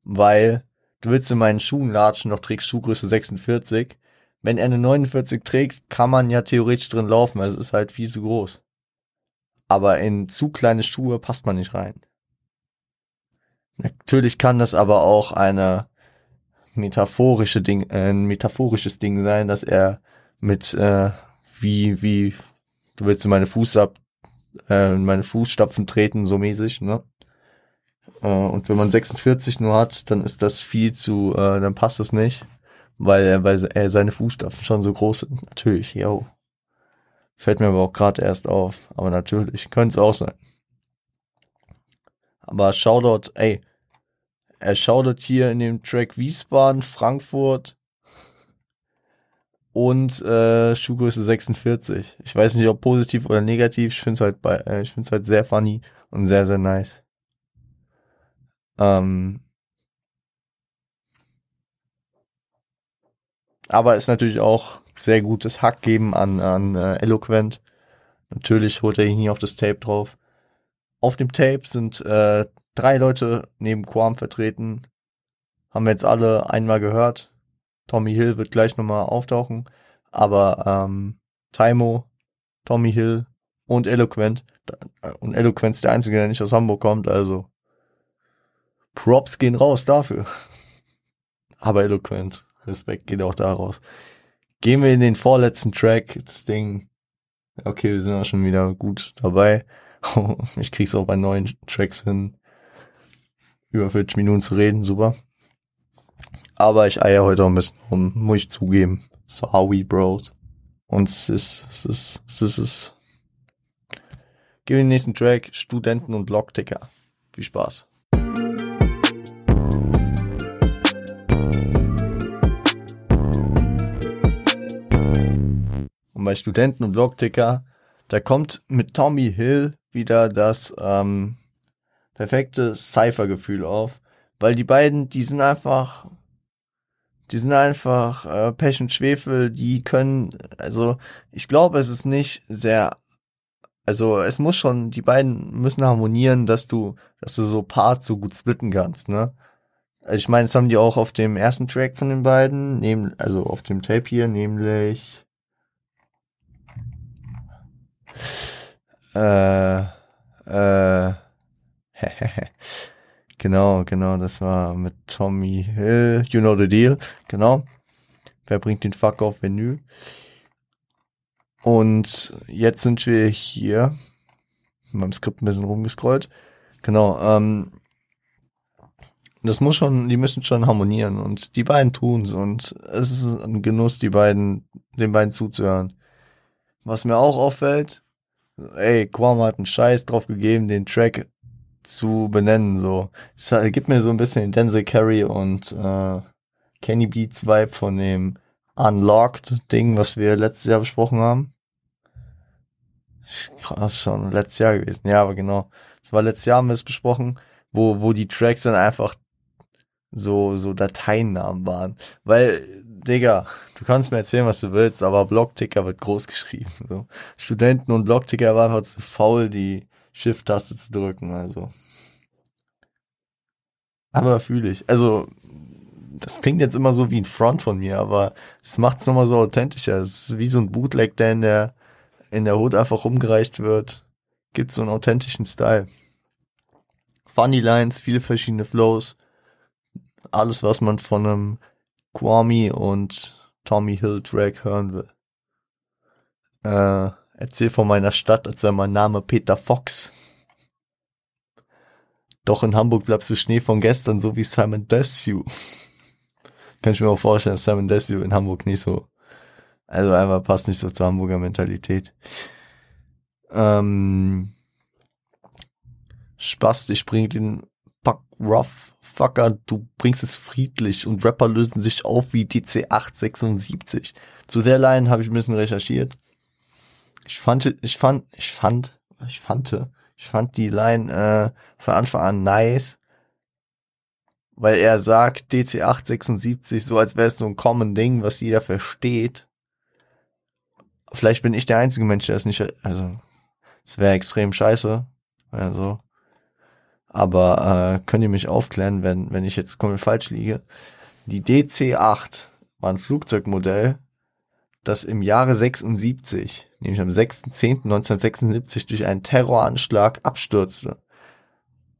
weil du willst in meinen Schuhen latschen, doch trägst Schuhgröße 46. Wenn er eine 49 trägt, kann man ja theoretisch drin laufen, also es ist halt viel zu groß aber in zu kleine Schuhe passt man nicht rein. Natürlich kann das aber auch eine metaphorische Ding, äh, ein metaphorisches Ding sein, dass er mit äh, wie wie du willst in meine Fußab äh, in meine Fußstapfen treten so mäßig, ne? Äh, und wenn man 46 nur hat, dann ist das viel zu, äh, dann passt es nicht, weil weil er seine Fußstapfen schon so groß sind. Natürlich, yo. Fällt mir aber auch gerade erst auf. Aber natürlich, könnte es auch sein. Aber Shoutout, ey, er shoutout hier in dem Track Wiesbaden, Frankfurt und äh, Schuhgröße 46. Ich weiß nicht, ob positiv oder negativ. Ich finde es halt äh, halt sehr funny und sehr, sehr nice. Ähm, aber ist natürlich auch sehr gutes Hack geben an, an äh, Eloquent. Natürlich holt er ihn hier auf das Tape drauf. Auf dem Tape sind äh, drei Leute neben Quam vertreten. Haben wir jetzt alle einmal gehört. Tommy Hill wird gleich nochmal auftauchen. Aber ähm, Taimo, Tommy Hill und Eloquent. Und Eloquent ist der Einzige, der nicht aus Hamburg kommt. Also Props gehen raus dafür. Aber Eloquent, Respekt geht auch daraus. Gehen wir in den vorletzten Track. Das Ding. Okay, wir sind auch schon wieder gut dabei. ich krieg's auch bei neuen Tracks hin, über 40 Minuten zu reden. Super. Aber ich eier heute auch ein bisschen rum, muss ich zugeben. Sorry, Bros. Und es ist, es ist, es ist, es. Gehen wir in den nächsten Track. Studenten und Blockticker. Viel Spaß. Bei Studenten und Blogticker, da kommt mit Tommy Hill wieder das ähm, perfekte Cypher-Gefühl auf, weil die beiden, die sind einfach, die sind einfach äh, Pech und Schwefel, die können, also ich glaube, es ist nicht sehr, also es muss schon, die beiden müssen harmonieren, dass du, dass du so Parts so gut splitten kannst, ne? Also ich meine, das haben die auch auf dem ersten Track von den beiden, neben, also auf dem Tape hier, nämlich äh, äh, genau, genau, das war mit Tommy Hill, You Know the Deal, genau. Wer bringt den Fuck auf Menü? Und jetzt sind wir hier, beim Skript ein bisschen rumgescrollt. Genau, ähm, das muss schon, die müssen schon harmonieren und die beiden tun's und es ist ein Genuss, die beiden, den beiden zuzuhören. Was mir auch auffällt, ey, Quam hat einen Scheiß drauf gegeben, den Track zu benennen, so. Es gibt mir so ein bisschen den Denzel Carey und äh, Kenny Beats Vibe von dem Unlocked Ding, was wir letztes Jahr besprochen haben. Krass, schon letztes Jahr gewesen. Ja, aber genau. Es war letztes Jahr haben wir es besprochen, wo, wo die Tracks dann einfach so, so Dateiennamen waren. Weil, Digga, du kannst mir erzählen, was du willst, aber Blockticker wird groß geschrieben. So. Studenten und Blockticker waren einfach zu faul, die Shift-Taste zu drücken, also. Aber fühle ich. Also, das klingt jetzt immer so wie ein Front von mir, aber es macht es nochmal so authentischer. Es ist wie so ein Bootleg, der in der, in der Hood einfach rumgereicht wird. Gibt so einen authentischen Style. Funny Lines, viele verschiedene Flows. Alles, was man von einem Kwame und Tommy Hill Track hören will. Äh, erzähl von meiner Stadt, als wäre mein Name Peter Fox. Doch in Hamburg bleibst du Schnee von gestern, so wie Simon Desue. Kann ich mir auch vorstellen, dass Simon Desue in Hamburg nicht so, also einfach passt nicht so zur Hamburger Mentalität. Ähm, Spaß, ich bring den Fuck Rough Fucker, du bringst es friedlich und Rapper lösen sich auf wie DC 876. Zu der Line habe ich ein bisschen recherchiert. Ich fand, ich fand, ich fand, ich fand, ich fand die Line äh, von Anfang an nice, weil er sagt DC 876 so, als wäre es so ein common Ding, was jeder versteht. Vielleicht bin ich der einzige Mensch, der es nicht, also es wäre extrem scheiße, also. Aber äh, könnt ihr mich aufklären, wenn wenn ich jetzt komplett falsch liege? Die DC-8 war ein Flugzeugmodell, das im Jahre 76, nämlich am 6.10.1976 durch einen Terroranschlag abstürzte.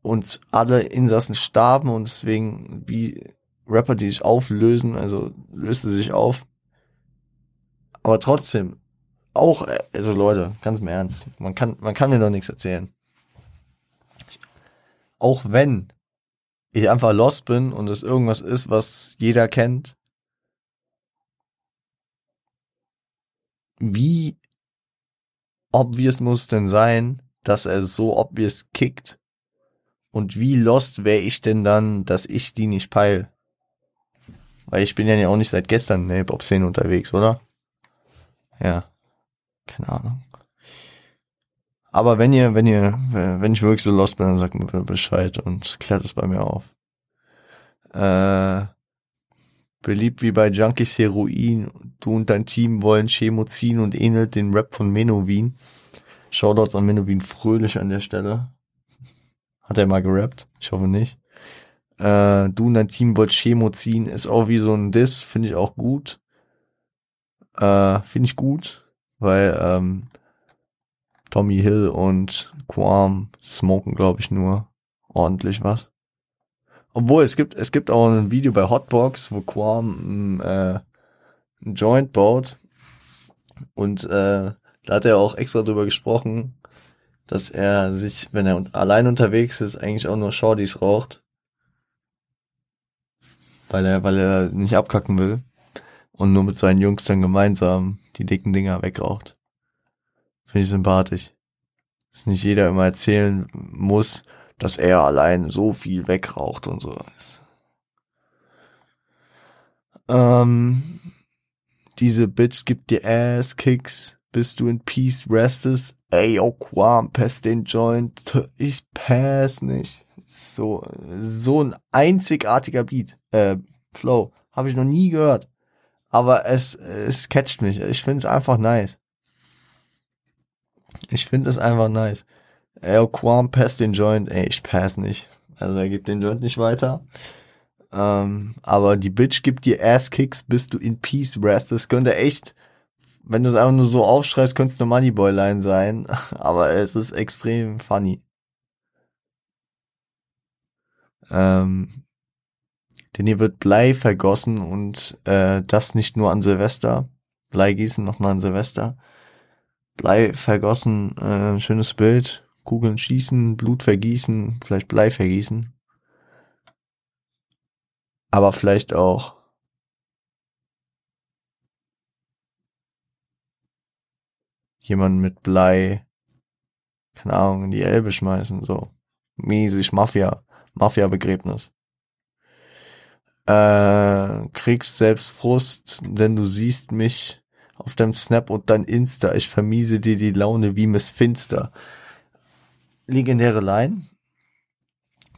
Und alle Insassen starben und deswegen wie Rapper, die sich auflösen, also löste sich auf. Aber trotzdem, auch, also Leute, ganz im Ernst, man kann, man kann mir doch nichts erzählen. Auch wenn ich einfach lost bin und es irgendwas ist, was jeder kennt, wie obvious muss denn sein, dass er so obvious kickt? Und wie lost wäre ich denn dann, dass ich die nicht peil? Weil ich bin ja auch nicht seit gestern in der Hip-Hop-Szene unterwegs, oder? Ja. Keine Ahnung. Aber wenn ihr, wenn ihr, wenn ich wirklich so lost bin, dann sagt mir Bescheid und klärt es bei mir auf. Äh, Beliebt wie bei Junkies Heroin. Du und dein Team wollen Chemo ziehen und ähnelt den Rap von Menowin. Shoutouts an Menowin Fröhlich an der Stelle. Hat er mal gerappt? Ich hoffe nicht. Äh, du und dein Team wollt Chemo ziehen. Ist auch wie so ein Diss. Finde ich auch gut. Äh, Finde ich gut. Weil ähm, Tommy Hill und Quam smoken, glaube ich, nur ordentlich was. Obwohl, es gibt, es gibt auch ein Video bei Hotbox, wo Quam äh, ein Joint baut. Und äh, da hat er auch extra drüber gesprochen, dass er sich, wenn er allein unterwegs ist, eigentlich auch nur Shorties raucht. Weil er, weil er nicht abkacken will. Und nur mit seinen Jungs dann gemeinsam die dicken Dinger wegraucht. Finde ich sympathisch. Dass nicht jeder immer erzählen muss, dass er allein so viel wegraucht und so. Ähm, diese Bitch gibt dir Ass-Kicks, bis du in Peace restest. Ey, oh Quam, pass den Joint. Ich pass nicht. So, so ein einzigartiger Beat, äh, Flow. Habe ich noch nie gehört. Aber es, es catcht mich. Ich finde es einfach nice. Ich finde es einfach nice. Ey, Quam pass den Joint. Ey, ich pass nicht. Also er gibt den Joint nicht weiter. Ähm, aber die Bitch gibt dir Ass-Kicks, bis du in Peace rest. Das könnte echt, wenn du es einfach nur so aufschreist, könnte es eine Moneyboy-Line sein. aber es ist extrem funny. Ähm, denn hier wird Blei vergossen und äh, das nicht nur an Silvester. Blei gießen nochmal an Silvester. Blei vergossen, äh, schönes Bild. Kugeln schießen, Blut vergießen, vielleicht Blei vergießen. Aber vielleicht auch jemanden mit Blei keine Ahnung, in die Elbe schmeißen, so. Mäßig Mafia, Mafia-Begräbnis. Äh, kriegst selbst Frust, denn du siehst mich auf deinem Snap und dann Insta. Ich vermiese dir die Laune wie Miss Finster. Legendäre Line.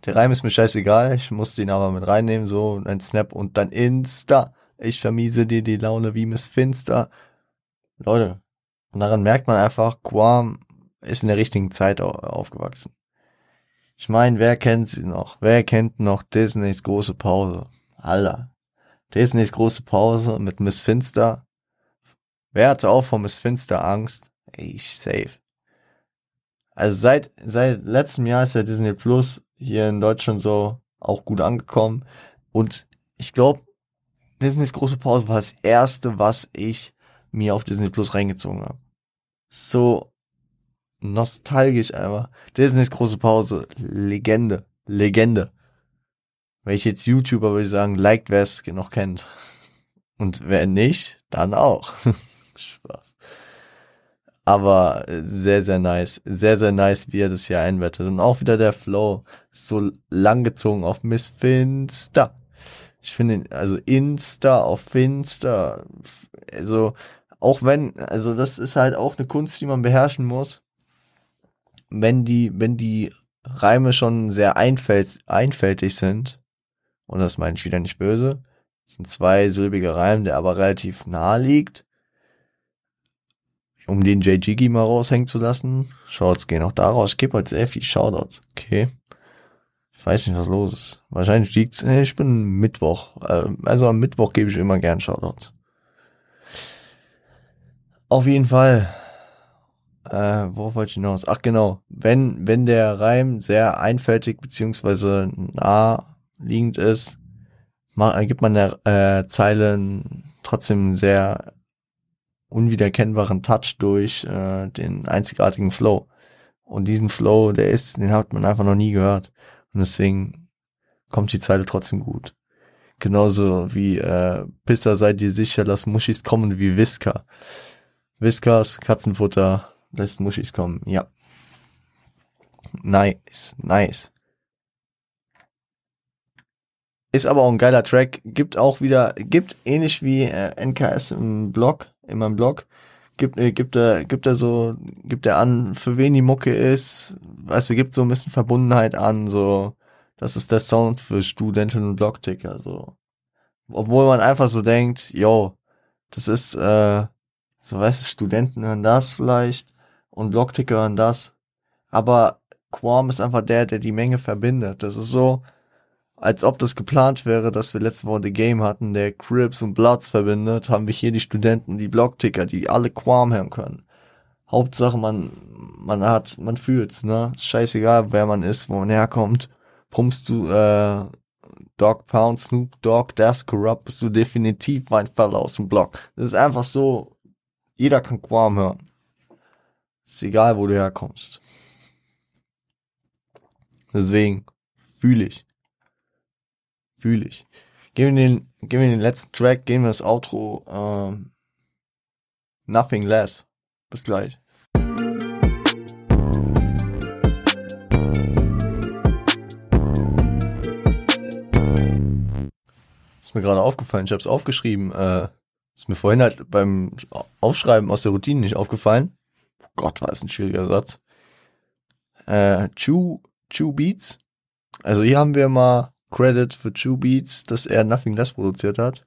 Der Reim ist mir scheißegal, ich musste ihn aber mit reinnehmen, so ein Snap und dann Insta. Ich vermiese dir die Laune wie Miss Finster. Leute, und daran merkt man einfach, Quam ist in der richtigen Zeit aufgewachsen. Ich meine, wer kennt sie noch? Wer kennt noch Disneys große Pause? Alter. Disneys große Pause mit Miss Finster. Wer hatte auch vor Miss Finster Angst? Ich safe. Also seit, seit letztem Jahr ist ja Disney Plus hier in Deutschland so auch gut angekommen. Und ich glaube, Disneys große Pause war das erste, was ich mir auf Disney Plus reingezogen habe. So nostalgisch einfach. Disneys große Pause. Legende. Legende. Wenn ich jetzt YouTuber würde ich sagen, liked, wer es noch kennt. Und wer nicht, dann auch. Spaß. Aber sehr, sehr nice. Sehr, sehr nice, wie er das hier einbettet. Und auch wieder der Flow. So langgezogen auf Miss Finster. Ich finde, also Insta auf Finster. Also, auch wenn, also das ist halt auch eine Kunst, die man beherrschen muss. Wenn die, wenn die Reime schon sehr einfält, einfältig sind, und das meine ich wieder nicht böse, das sind zwei silbige Reim, der aber relativ nahe liegt, um den J. Jiggy mal raushängen zu lassen. Shoutouts gehen auch daraus. Sehr viel Shoutouts. Okay. Ich weiß nicht, was los ist. Wahrscheinlich liegt's, nee, ich bin Mittwoch. Äh, also am Mittwoch gebe ich immer gern Shoutouts. Auf jeden Fall. Äh, worauf wollte ich hinaus? Ach genau. Wenn, wenn der Reim sehr einfältig beziehungsweise naheliegend ist, gibt man der äh, Zeile trotzdem sehr unwiedererkennbaren Touch durch äh, den einzigartigen Flow. Und diesen Flow, der ist, den hat man einfach noch nie gehört. Und deswegen kommt die Zeile trotzdem gut. Genauso wie äh, Pisser seid ihr sicher, lass Muschis kommen wie Whisker. Whiskers, Katzenfutter, lässt Muschis kommen, ja. Nice, nice. Ist aber auch ein geiler Track, gibt auch wieder, gibt ähnlich wie äh, NKS im Blog, in meinem Blog, gibt, äh, gibt er, gibt er so, gibt er an, für wen die Mucke ist, weißt du, gibt so ein bisschen Verbundenheit an, so, das ist der Sound für Studenten und Blogticker, so. Obwohl man einfach so denkt, yo, das ist, äh, so weißt du, Studenten hören das vielleicht und Blogticker hören das, aber Quam ist einfach der, der die Menge verbindet. Das ist so, als ob das geplant wäre, dass wir letzte Woche The Game hatten, der Crips und Bloods verbindet, haben wir hier die Studenten, die Blogticker, die alle Quam hören können. Hauptsache man, man hat, man fühlt's, ne? Ist scheißegal, wer man ist, wo man herkommt. Pumpst du, äh, Dog Pound, Snoop Dogg, Das Corrupt, bist du definitiv ein Fall aus dem Blog. Das ist einfach so, jeder kann Quam hören. Ist egal, wo du herkommst. Deswegen fühle ich. Fühle. Gehen wir den, gehen wir den letzten Track, gehen wir das Outro. Ähm, nothing less. Bis gleich. Ist mir gerade aufgefallen, ich habe es aufgeschrieben. Äh, ist mir vorhin halt beim Aufschreiben aus der Routine nicht aufgefallen. Oh Gott, war das ein schwieriger Satz. Äh, Chew, Chew Beats. Also hier haben wir mal Credit für Chew Beats, dass er Nothing Less produziert hat.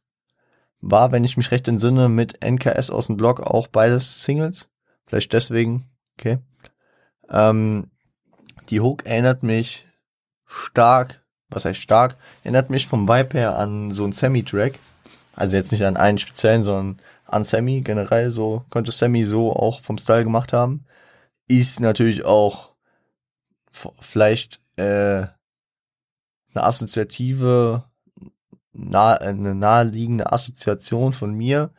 War, wenn ich mich recht entsinne, mit NKS aus dem Blog auch beides Singles. Vielleicht deswegen, okay. Ähm, die Hook erinnert mich stark, was heißt stark, erinnert mich vom Vibe her an so ein Semi-Track. Also jetzt nicht an einen speziellen, sondern an Sammy generell so, könnte Sammy so auch vom Style gemacht haben. Ist natürlich auch vielleicht äh, eine assoziative, nah, eine naheliegende Assoziation von mir.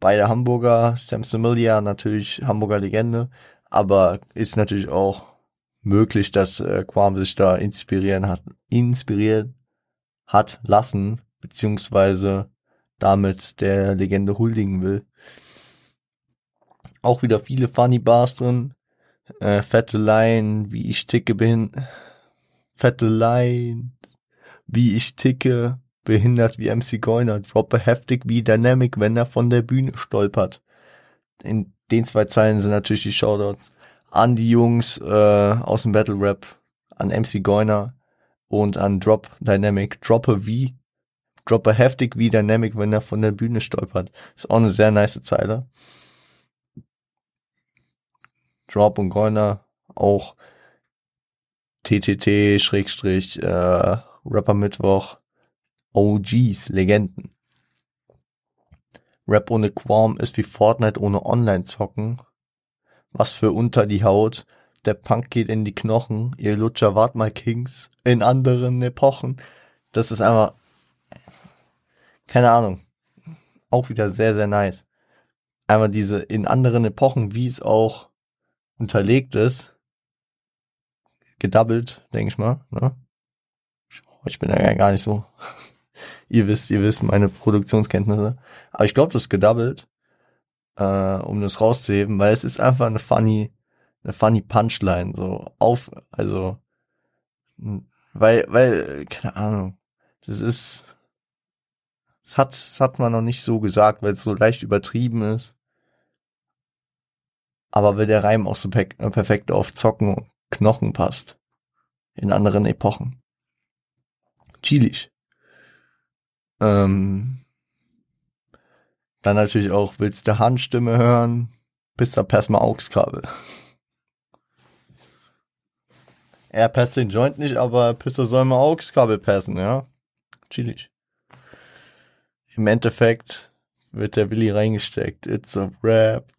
Beide Hamburger, Sam Similia, natürlich Hamburger Legende, aber ist natürlich auch möglich, dass äh, Quam sich da inspirieren hat, inspiriert hat lassen, beziehungsweise damit der Legende huldigen will. Auch wieder viele Funny Bars drin, Äh, fette Line, wie ich ticke, bin. Fette Line, wie ich ticke, behindert wie MC Goiner, droppe heftig wie Dynamic, wenn er von der Bühne stolpert. In den zwei Zeilen sind natürlich die Shoutouts an die Jungs äh, aus dem Battle Rap, an MC Goiner und an Drop Dynamic. Droppe wie, droppe heftig wie Dynamic, wenn er von der Bühne stolpert. Ist auch eine sehr nice Zeile. Drop und Goiner auch TTT, Schrägstrich, äh, Rapper Mittwoch, OGs, Legenden. Rap ohne Qualm ist wie Fortnite ohne Online-Zocken. Was für unter die Haut. Der Punk geht in die Knochen. Ihr Lutscher wart mal Kings. In anderen Epochen. Das ist einfach, keine Ahnung. Auch wieder sehr, sehr nice. Einmal diese in anderen Epochen, wie es auch unterlegt ist. Gedoubled, denke ich mal. Ne? Ich bin ja gar nicht so ihr wisst, ihr wisst meine Produktionskenntnisse. Aber ich glaube, das ist gedoubled, äh, um das rauszuheben, weil es ist einfach eine funny, eine funny Punchline, so auf, also, weil, weil, keine Ahnung, das ist, das hat, das hat man noch nicht so gesagt, weil es so leicht übertrieben ist. Aber weil der Reim auch so perfekt auf Zocken Knochen passt. In anderen Epochen. Chilisch. Ähm, dann natürlich auch, willst du Handstimme hören? Bist da pass mal AUX-Kabel. Er passt den Joint nicht, aber Pisser soll mal AUX-Kabel passen, ja? Chillig. Im Endeffekt wird der Willi reingesteckt. It's a rap.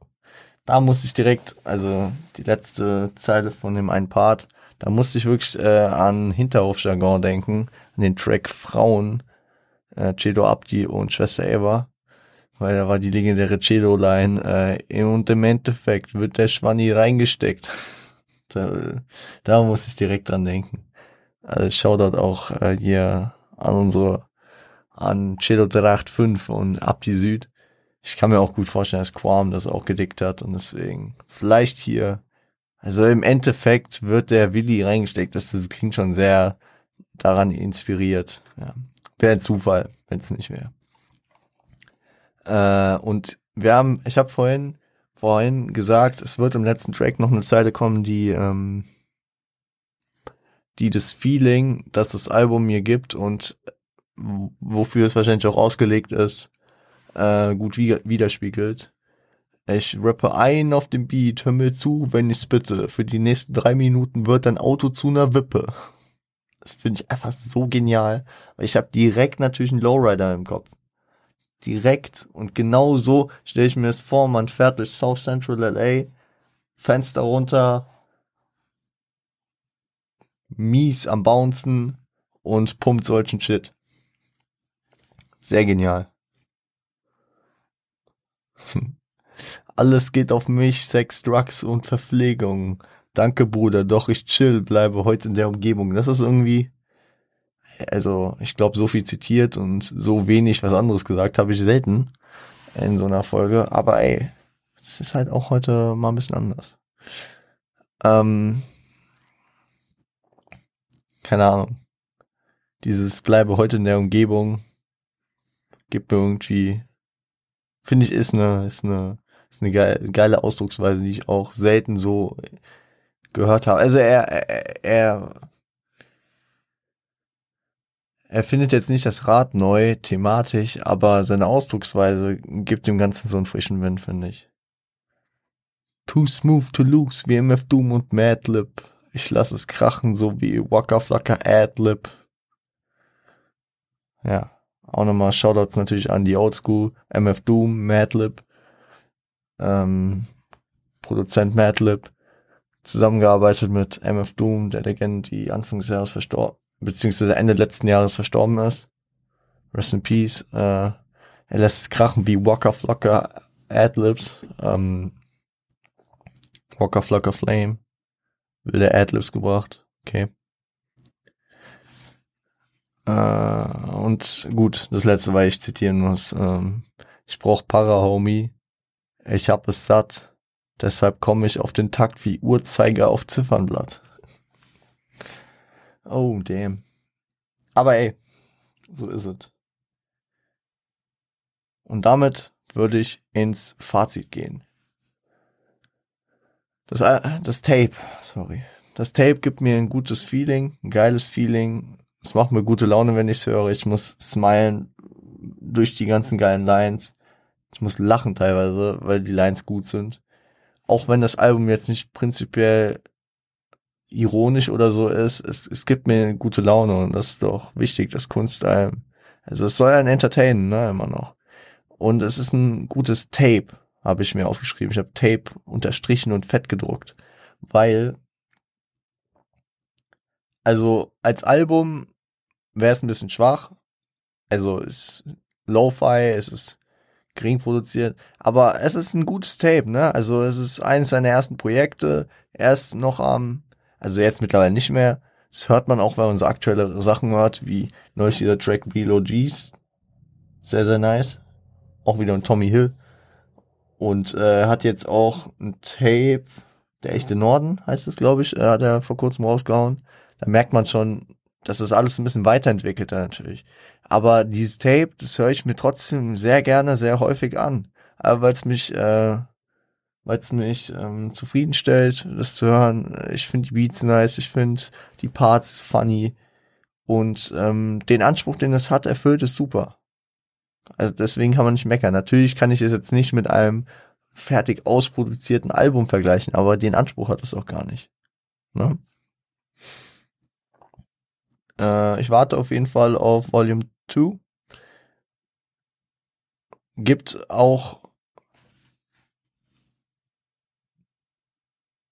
Da musste ich direkt, also die letzte Zeile von dem einen Part, da musste ich wirklich äh, an Hinterhofjargon denken, an den Track Frauen äh, Cedo Abdi und Schwester Eva, weil da war die legendäre Cedo-Line äh, und im Endeffekt wird der Schwanni reingesteckt. da, da muss ich direkt dran denken. Also Shoutout auch äh, hier an unsere, an Cedo 385 und Abdi Süd. Ich kann mir auch gut vorstellen, dass Quam das auch gedickt hat und deswegen vielleicht hier also im Endeffekt wird der Willi reingesteckt. Das, klingt schon sehr daran inspiriert. Ja. Wäre ein Zufall, wenn es nicht wäre. Äh, und wir haben, ich habe vorhin, vorhin gesagt, es wird im letzten Track noch eine Zeile kommen, die, ähm, die das Feeling, dass das Album mir gibt und wofür es wahrscheinlich auch ausgelegt ist, äh, gut widerspiegelt. Ich rappe ein auf dem Beat, hör mir zu, wenn ich's bitte. Für die nächsten drei Minuten wird dein Auto zu einer Wippe. Das finde ich einfach so genial. Ich habe direkt natürlich einen Lowrider im Kopf. Direkt. Und genau so stelle ich mir das vor. Man fährt durch South Central LA, Fenster runter, mies am Bouncen und pumpt solchen Shit. Sehr genial. Alles geht auf mich, Sex, Drugs und Verpflegung. Danke, Bruder, doch ich chill, bleibe heute in der Umgebung. Das ist irgendwie, also ich glaube, so viel zitiert und so wenig was anderes gesagt habe ich selten in so einer Folge. Aber ey, es ist halt auch heute mal ein bisschen anders. Ähm, keine Ahnung. Dieses bleibe heute in der Umgebung gibt mir irgendwie, finde ich, ist eine, ist eine, ist eine geile Ausdrucksweise, die ich auch selten so gehört habe. Also er, er, er, er findet jetzt nicht das Rad neu, thematisch, aber seine Ausdrucksweise gibt dem Ganzen so einen frischen Wind, finde ich. Too smooth to lose, wie MF Doom und Madlib. Ich lasse es krachen, so wie Waka Flocka Adlib. Ja, auch nochmal Shoutouts natürlich an die Oldschool, MF Doom, Madlib, ähm, Produzent Madlib zusammengearbeitet mit MF Doom, der Legende, die Anfang des Jahres verstorben, beziehungsweise Ende letzten Jahres verstorben ist. Rest in Peace. Äh, er lässt es krachen wie Walker Flocker Adlibs. Ähm, Walker Flocker Flame. Will der Adlibs gebracht. Okay. Äh, und gut, das letzte, weil ich zitieren muss. Ähm, ich brauch Para, Homie. Ich hab es satt Deshalb komme ich auf den Takt wie Uhrzeiger auf Ziffernblatt. Oh, damn. Aber ey, so ist es. Und damit würde ich ins Fazit gehen. Das, äh, das Tape, sorry. Das Tape gibt mir ein gutes Feeling, ein geiles Feeling. Es macht mir gute Laune, wenn ich es höre. Ich muss smilen durch die ganzen geilen Lines. Ich muss lachen teilweise, weil die Lines gut sind. Auch wenn das Album jetzt nicht prinzipiell ironisch oder so ist, es, es gibt mir gute Laune und das ist doch wichtig, das Kunst einem. Also es soll ein entertainen, ne, immer noch. Und es ist ein gutes Tape, habe ich mir aufgeschrieben. Ich habe Tape unterstrichen und fett gedruckt, weil also als Album wäre es ein bisschen schwach. Also es ist Lo-Fi, es ist gering produziert, aber es ist ein gutes Tape, ne? Also es ist eines seiner ersten Projekte. Er ist noch am, also jetzt mittlerweile nicht mehr. Das hört man auch, wenn man so aktuelle Sachen hört, wie neulich dieser Track Below G's. Sehr, sehr nice. Auch wieder ein Tommy Hill. Und äh, hat jetzt auch ein Tape, der echte Norden heißt es, glaube ich, äh, hat er vor kurzem rausgehauen. Da merkt man schon, das alles ein bisschen weiterentwickelt natürlich. Aber dieses Tape, das höre ich mir trotzdem sehr gerne, sehr häufig an. Aber weil es mich, äh, weil es mich ähm, zufriedenstellt, das zu hören. Ich finde die Beats nice, ich finde die Parts funny und ähm, den Anspruch, den es hat, erfüllt es super. Also deswegen kann man nicht meckern. Natürlich kann ich es jetzt nicht mit einem fertig ausproduzierten Album vergleichen, aber den Anspruch hat es auch gar nicht. Ne? Äh, ich warte auf jeden Fall auf Volume 2. Gibt auch,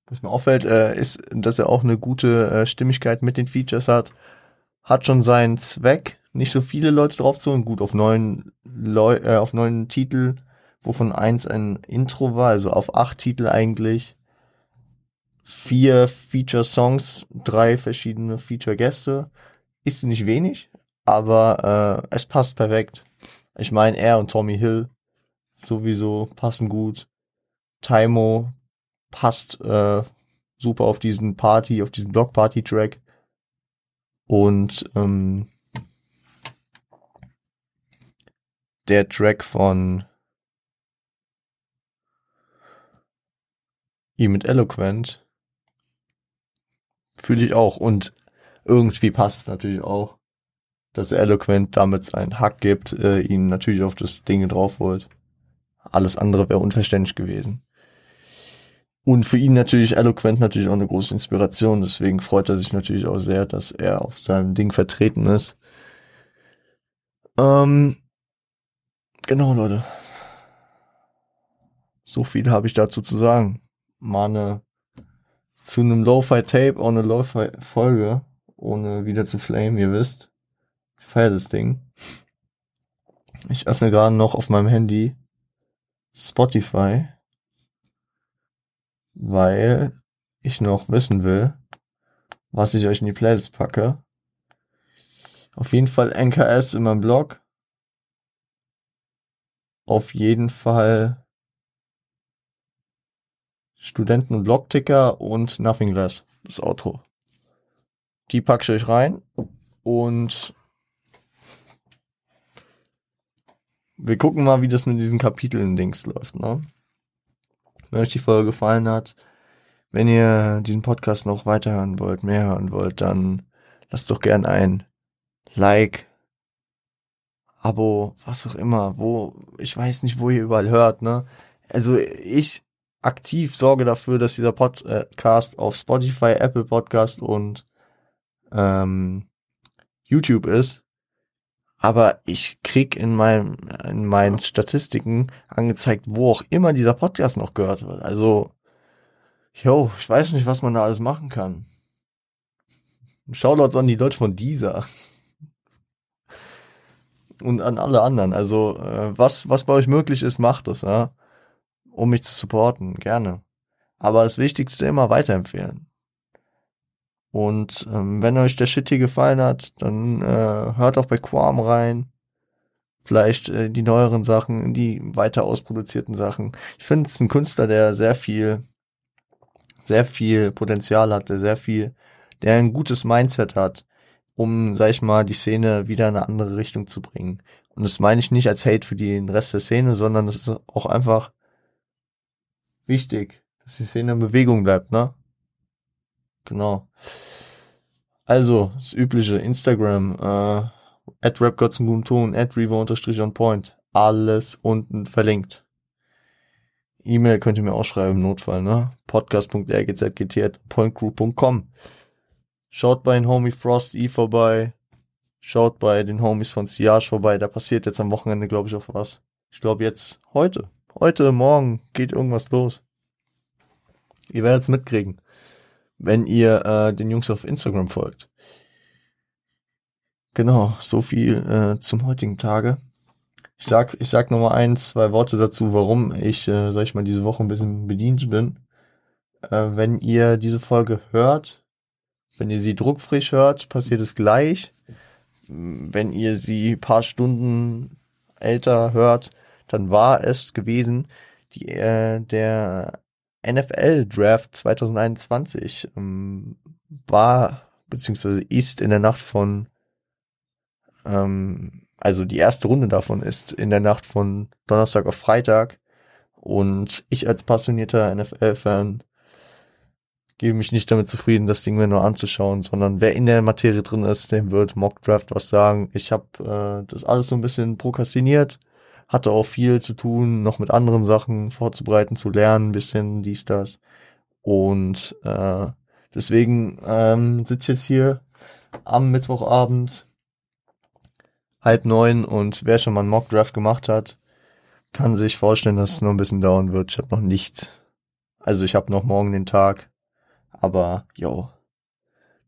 was mir auffällt, äh, ist, dass er auch eine gute äh, Stimmigkeit mit den Features hat. Hat schon seinen Zweck, nicht so viele Leute drauf zu und gut auf neun Leu äh, auf neun Titel, wovon eins ein Intro war, also auf acht Titel eigentlich. Vier Feature-Songs, drei verschiedene Feature-Gäste ist nicht wenig, aber äh, es passt perfekt. Ich meine, er und Tommy Hill sowieso passen gut. Taimo passt äh, super auf diesen Party, auf diesen Block-Party-Track. Und ähm, der Track von ihm mit Eloquent fühle ich auch. Und irgendwie passt natürlich auch, dass Eloquent damit seinen Hack gibt, äh, ihn natürlich auf das Ding drauf holt. Alles andere wäre unverständlich gewesen. Und für ihn natürlich Eloquent natürlich auch eine große Inspiration, deswegen freut er sich natürlich auch sehr, dass er auf seinem Ding vertreten ist. Ähm, genau, Leute. So viel habe ich dazu zu sagen. Mal zu einem Lo-Fi-Tape, auch eine Lo-Fi-Folge ohne wieder zu flamen, ihr wisst. Ich feiere das Ding. Ich öffne gerade noch auf meinem Handy Spotify, weil ich noch wissen will, was ich euch in die Playlist packe. Auf jeden Fall NKS in meinem Blog. Auf jeden Fall Studenten- und Blogticker und Nothing Less, das Outro. Die packe ich euch rein und wir gucken mal, wie das mit diesen Kapiteln Dings läuft. Ne? Wenn euch die Folge gefallen hat, wenn ihr diesen Podcast noch weiterhören wollt, mehr hören wollt, dann lasst doch gern ein Like, Abo, was auch immer, wo, ich weiß nicht, wo ihr überall hört, ne? Also ich aktiv sorge dafür, dass dieser Podcast auf Spotify, Apple Podcast und ähm, YouTube ist, aber ich krieg in meinem in meinen Statistiken angezeigt, wo auch immer dieser Podcast noch gehört wird. Also, yo, ich weiß nicht, was man da alles machen kann. Shoutouts an die Leute von dieser und an alle anderen. Also, äh, was was bei euch möglich ist, macht es, ja, um mich zu supporten, gerne. Aber das Wichtigste immer weiterempfehlen. Und ähm, wenn euch der Shit hier gefallen hat, dann äh, hört auch bei Quam rein. vielleicht äh, die neueren Sachen, die weiter ausproduzierten Sachen. Ich finde es ein Künstler, der sehr viel, sehr viel Potenzial hat, der sehr viel, der ein gutes Mindset hat, um, sag ich mal, die Szene wieder in eine andere Richtung zu bringen. Und das meine ich nicht als Hate für den Rest der Szene, sondern es ist auch einfach wichtig, dass die Szene in Bewegung bleibt, ne? Genau. Also, das übliche Instagram, äh, at rapgods einen guten Ton, at revo unterstrich on point. Alles unten verlinkt. E-Mail könnt ihr mir auch schreiben im Notfall, ne? podcast.rgzgt.pointgroup.com. Schaut bei den Homie Frost E vorbei. Schaut bei den Homies von Siage vorbei. Da passiert jetzt am Wochenende, glaube ich, auch was. Ich glaube jetzt heute. Heute, morgen geht irgendwas los. Ihr werdet es mitkriegen, wenn ihr äh, den Jungs auf Instagram folgt. Genau, so viel äh, zum heutigen Tage. Ich sag, ich sag nochmal eins, zwei Worte dazu, warum ich, äh, sag ich mal, diese Woche ein bisschen bedient bin. Äh, wenn ihr diese Folge hört, wenn ihr sie druckfrisch hört, passiert es gleich. Wenn ihr sie paar Stunden älter hört, dann war es gewesen, die, äh, der NFL Draft 2021 ähm, war beziehungsweise ist in der Nacht von ähm, also die erste Runde davon ist in der Nacht von Donnerstag auf Freitag. Und ich als passionierter NFL-Fan gebe mich nicht damit zufrieden, das Ding mir nur anzuschauen, sondern wer in der Materie drin ist, dem wird Mock Draft was sagen. Ich habe äh, das alles so ein bisschen prokrastiniert, hatte auch viel zu tun, noch mit anderen Sachen vorzubereiten, zu lernen, bisschen dies, das. Und äh, deswegen ähm, sitze ich jetzt hier am Mittwochabend halb neun und wer schon mal einen Mock Draft gemacht hat, kann sich vorstellen, dass es noch ein bisschen dauern wird. Ich habe noch nichts. Also ich habe noch morgen den Tag, aber jo,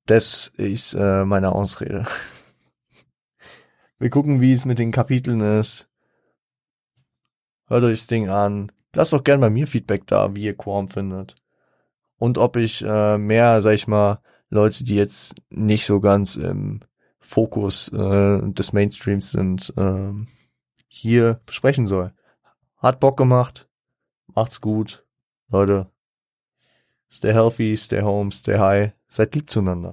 das ist äh, meine Ausrede. Wir gucken, wie es mit den Kapiteln ist. Hört euch das Ding an. Lasst doch gern bei mir Feedback da, wie ihr Quorum findet. Und ob ich äh, mehr, sag ich mal, Leute, die jetzt nicht so ganz im Fokus äh, des Mainstreams sind, äh, hier besprechen soll. Hat Bock gemacht. Macht's gut. Leute. Stay healthy, stay home, stay high. Seid lieb zueinander.